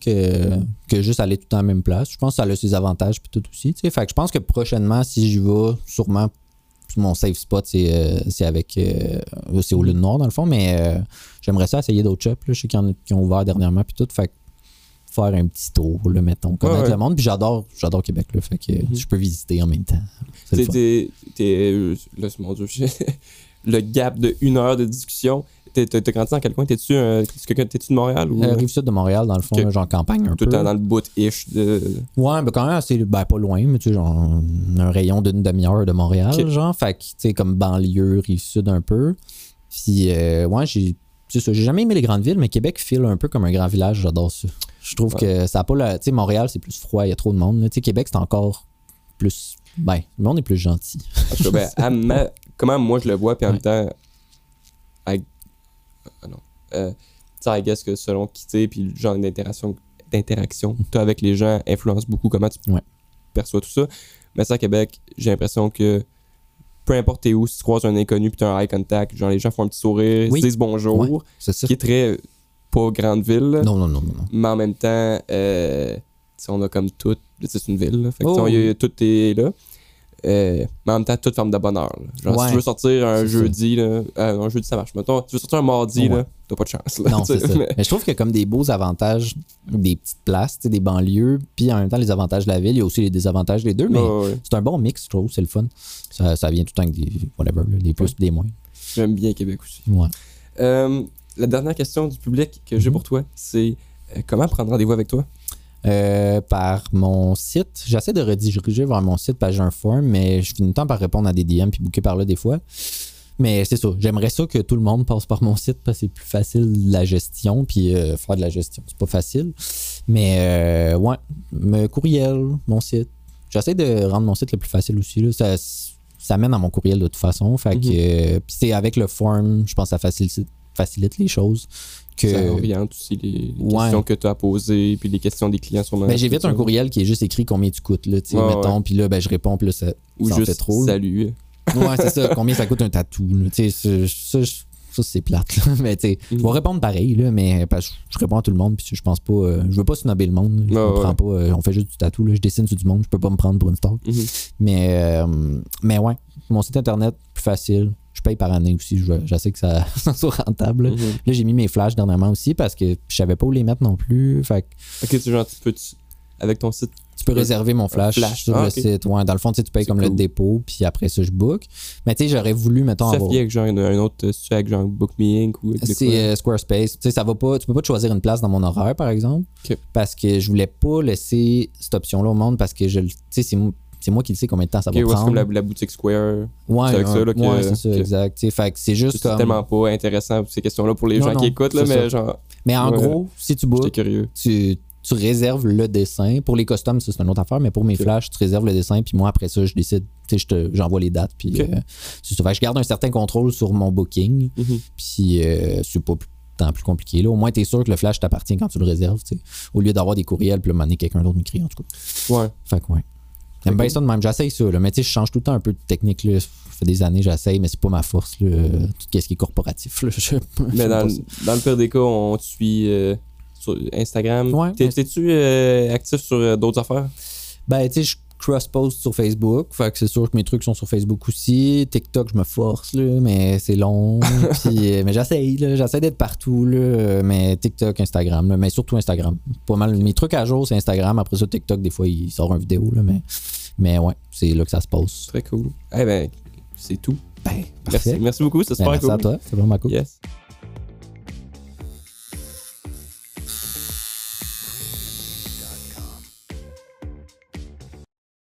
que juste aller tout le temps à la même place. Je pense que ça a ses avantages puis tout aussi, tu sais. Fait que je pense que prochainement, si j'y vais, sûrement, mon safe spot, c'est euh, c'est avec. euh, c'est au Lune Noir, dans le fond, mais euh, j'aimerais ça essayer d'autres shops. Là. Je sais qu'il y en a qui ont ouvert dernièrement, puis tout. Fait que faire un petit tour, là, mettons, connaître ouais. le monde. Puis j'adore j'adore Québec, là. Fait que je peux visiter en même temps. C'est le T'es, t'es, t'es- là, c'est mon dieu, le gap de une heure de discussion. T'es, grandi dans quel coin? T'es-tu, euh, de Montréal ou? Euh, Rive-Sud de Montréal, dans le fond, genre campagne un tout peu. le temps dans le bout-ish de. Ouais, mais quand même assez, ben pas loin, mais tu sais, genre un rayon d'une demi-heure de Montréal, genre. Fait que, tu sais, comme banlieue, rive sud un peu. Puis, euh, ouais, j'ai. C'est ça, j'ai jamais aimé les grandes villes, mais Québec file un peu comme un grand village, j'adore ça. Je trouve que ça a pas la. Tu sais, Montréal, c'est plus froid, il y a trop de monde. Tu sais, Québec, c'est encore plus. Ben, le monde est plus gentil. En tout cas, ben, à ma- comment moi je le vois, puis en Ouais. même temps. I- ah non. Euh, tu sais, I guess que selon qui t'es, puis le genre d'interaction, d'interaction que t'as avec les gens influence beaucoup comment tu Ouais. perçois tout ça. Mais ça, à Québec, j'ai l'impression que peu importe t'es où, si tu croises un inconnu puis t'as un eye contact, genre les gens font un petit sourire, Oui. se disent bonjour, Ouais. Qui est très pas grande ville. Non, non, non, non. non. mais en même temps, euh, tu on a comme tout, tu c'est une ville, là, fait que Oh, tu y a- tout est là. Euh, mais en même temps, toute forme de bonheur. là. Genre, si tu veux sortir un jeudi, là, euh, un jeudi ça marche. Mettons, tu veux sortir un mardi, Ouais. là, t'as pas de chance. Là, Non, c'est ça. mais- Mais je trouve qu'il y a comme des beaux avantages des petites places, des banlieues, puis en même temps les avantages de la ville. Il y a aussi les désavantages des deux, mais Ouais, c'est un bon mix, je trouve, c'est le fun. Ça, ça vient tout le temps avec des, whatever, des plus et des moins. J'aime bien Québec aussi. Euh, la dernière question du public que j'ai Mhm. pour toi, c'est comment prendre rendez-vous avec toi? Euh, par mon site, j'essaie de rediriger vers mon site que j'ai un form, mais je finis le temps par répondre à des DM puis booker par là des fois. Mais c'est ça, j'aimerais ça que tout le monde passe par mon site parce que c'est plus facile la gestion, puis euh, faire de la gestion, c'est pas facile. Mais euh, ouais, me courriel, mon site. J'essaie de rendre mon site le plus facile aussi. Là. Ça, ça mène à mon courriel de toute façon. Fait que, Mhm. euh, puis c'est avec le form, je pense que ça facilite, facilite les choses. Que, Ça oriente aussi les, Ouais. questions que tu as posées, puis les questions des clients sur Ben, j'évite un courriel qui est juste écrit combien tu coûtes, là, mettons, puis là, ben, je réponds, puis là, ça, Ou ça en juste fait trop. salut. Ouais, c'est ça, combien ça coûte un tatou, ça, ça, c'est plate, là, mais tu sais, je vais Mhm. répondre pareil, là, mais parce que je réponds à tout le monde, puis je pense pas, euh, je veux pas snobber le monde, je me ouais. pas, euh, on fait juste du tatou, là, je dessine sur du monde, je peux pas me prendre pour une star, Mhm. mais, euh, mais ouais, mon site internet, plus facile, je paye par année aussi, je, je sais que ça, ça soit rentable, là. Mhm. Là, j'ai mis mes flashs dernièrement aussi parce que je savais pas où les mettre non plus, fait que Ok, tu genre, tu peux, tu- avec ton site, Tu peux réserver mon flash, flash. sur Ah, le site. Ouais, dans le fond, tu sais, tu payes C'est comme le dépôt, puis après ça, je book. Mais tu sais, j'aurais voulu, mettons, tu avoir. avec genre un, autre, euh, fais avec genre Book Me Inc. ou C'est euh, Squarespace. Tu sais, ça va pas. Tu peux pas te choisir une place dans mon horaire, par exemple. Parce que je voulais pas laisser cette option-là au monde parce que je le. Tu sais, c'est moi. C'est qui le sais combien de temps ça Ok, va ouais, c'est prendre. comme la, la boutique Square. Ouais, c'est avec ça, là, que- ouais, c'est ça, que- exact. Fait que c'est juste C'est comme. tellement pas intéressant ces questions-là pour les Non, gens non, qui écoutent, là, c'est mais ça. genre, Mais en gros, si tu bookes, tu, tu réserves le dessin. Pour les costumes, ça, c'est une autre affaire, mais pour mes flashs, tu réserves le dessin, puis moi, après ça, je décide, tu sais, j'envoie les dates, puis euh, c'est ça. Fait que je garde un certain contrôle sur mon booking, Mhm. puis euh, c'est pas plus, tant plus compliqué. Là. Au moins, tu es sûr que le flash t'appartient quand tu le réserves, tu sais, au lieu d'avoir des courriels, puis là, m'amener quelqu'un d'autre m'écrit, en tout cas. Ouais. Fait que, ouais. J'aime bien ça de même. J'essaye ça, là. mais tu sais, je change tout le temps un peu de technique. Là. Ça fait des années j'essaye, mais c'est pas ma force. Là. Tout ce qui est corporatif. Là. Je- Mais dans, dans le pire des cas, on te suit euh, sur Instagram. Ouais, T'es-tu euh, actif sur euh, d'autres affaires? Ben, tu sais, je cross-post sur Facebook. Fait que c'est sûr que mes trucs sont sur Facebook aussi. TikTok, je me force, là, mais c'est long. Puis, euh, mais j'essaye. J'essaie d'être partout, là. Mais TikTok, Instagram, là, mais surtout Instagram. Pas mal. Mes trucs à jour, c'est Instagram. Après ça, TikTok, des fois, il sort une vidéo, là. Mais, mais ouais, c'est là que ça se passe. Très cool. Eh ben, c'est tout. Ben, Merci, parfait. merci beaucoup, c'était Ben, super merci cool. à toi. C'est vraiment cool. Yes.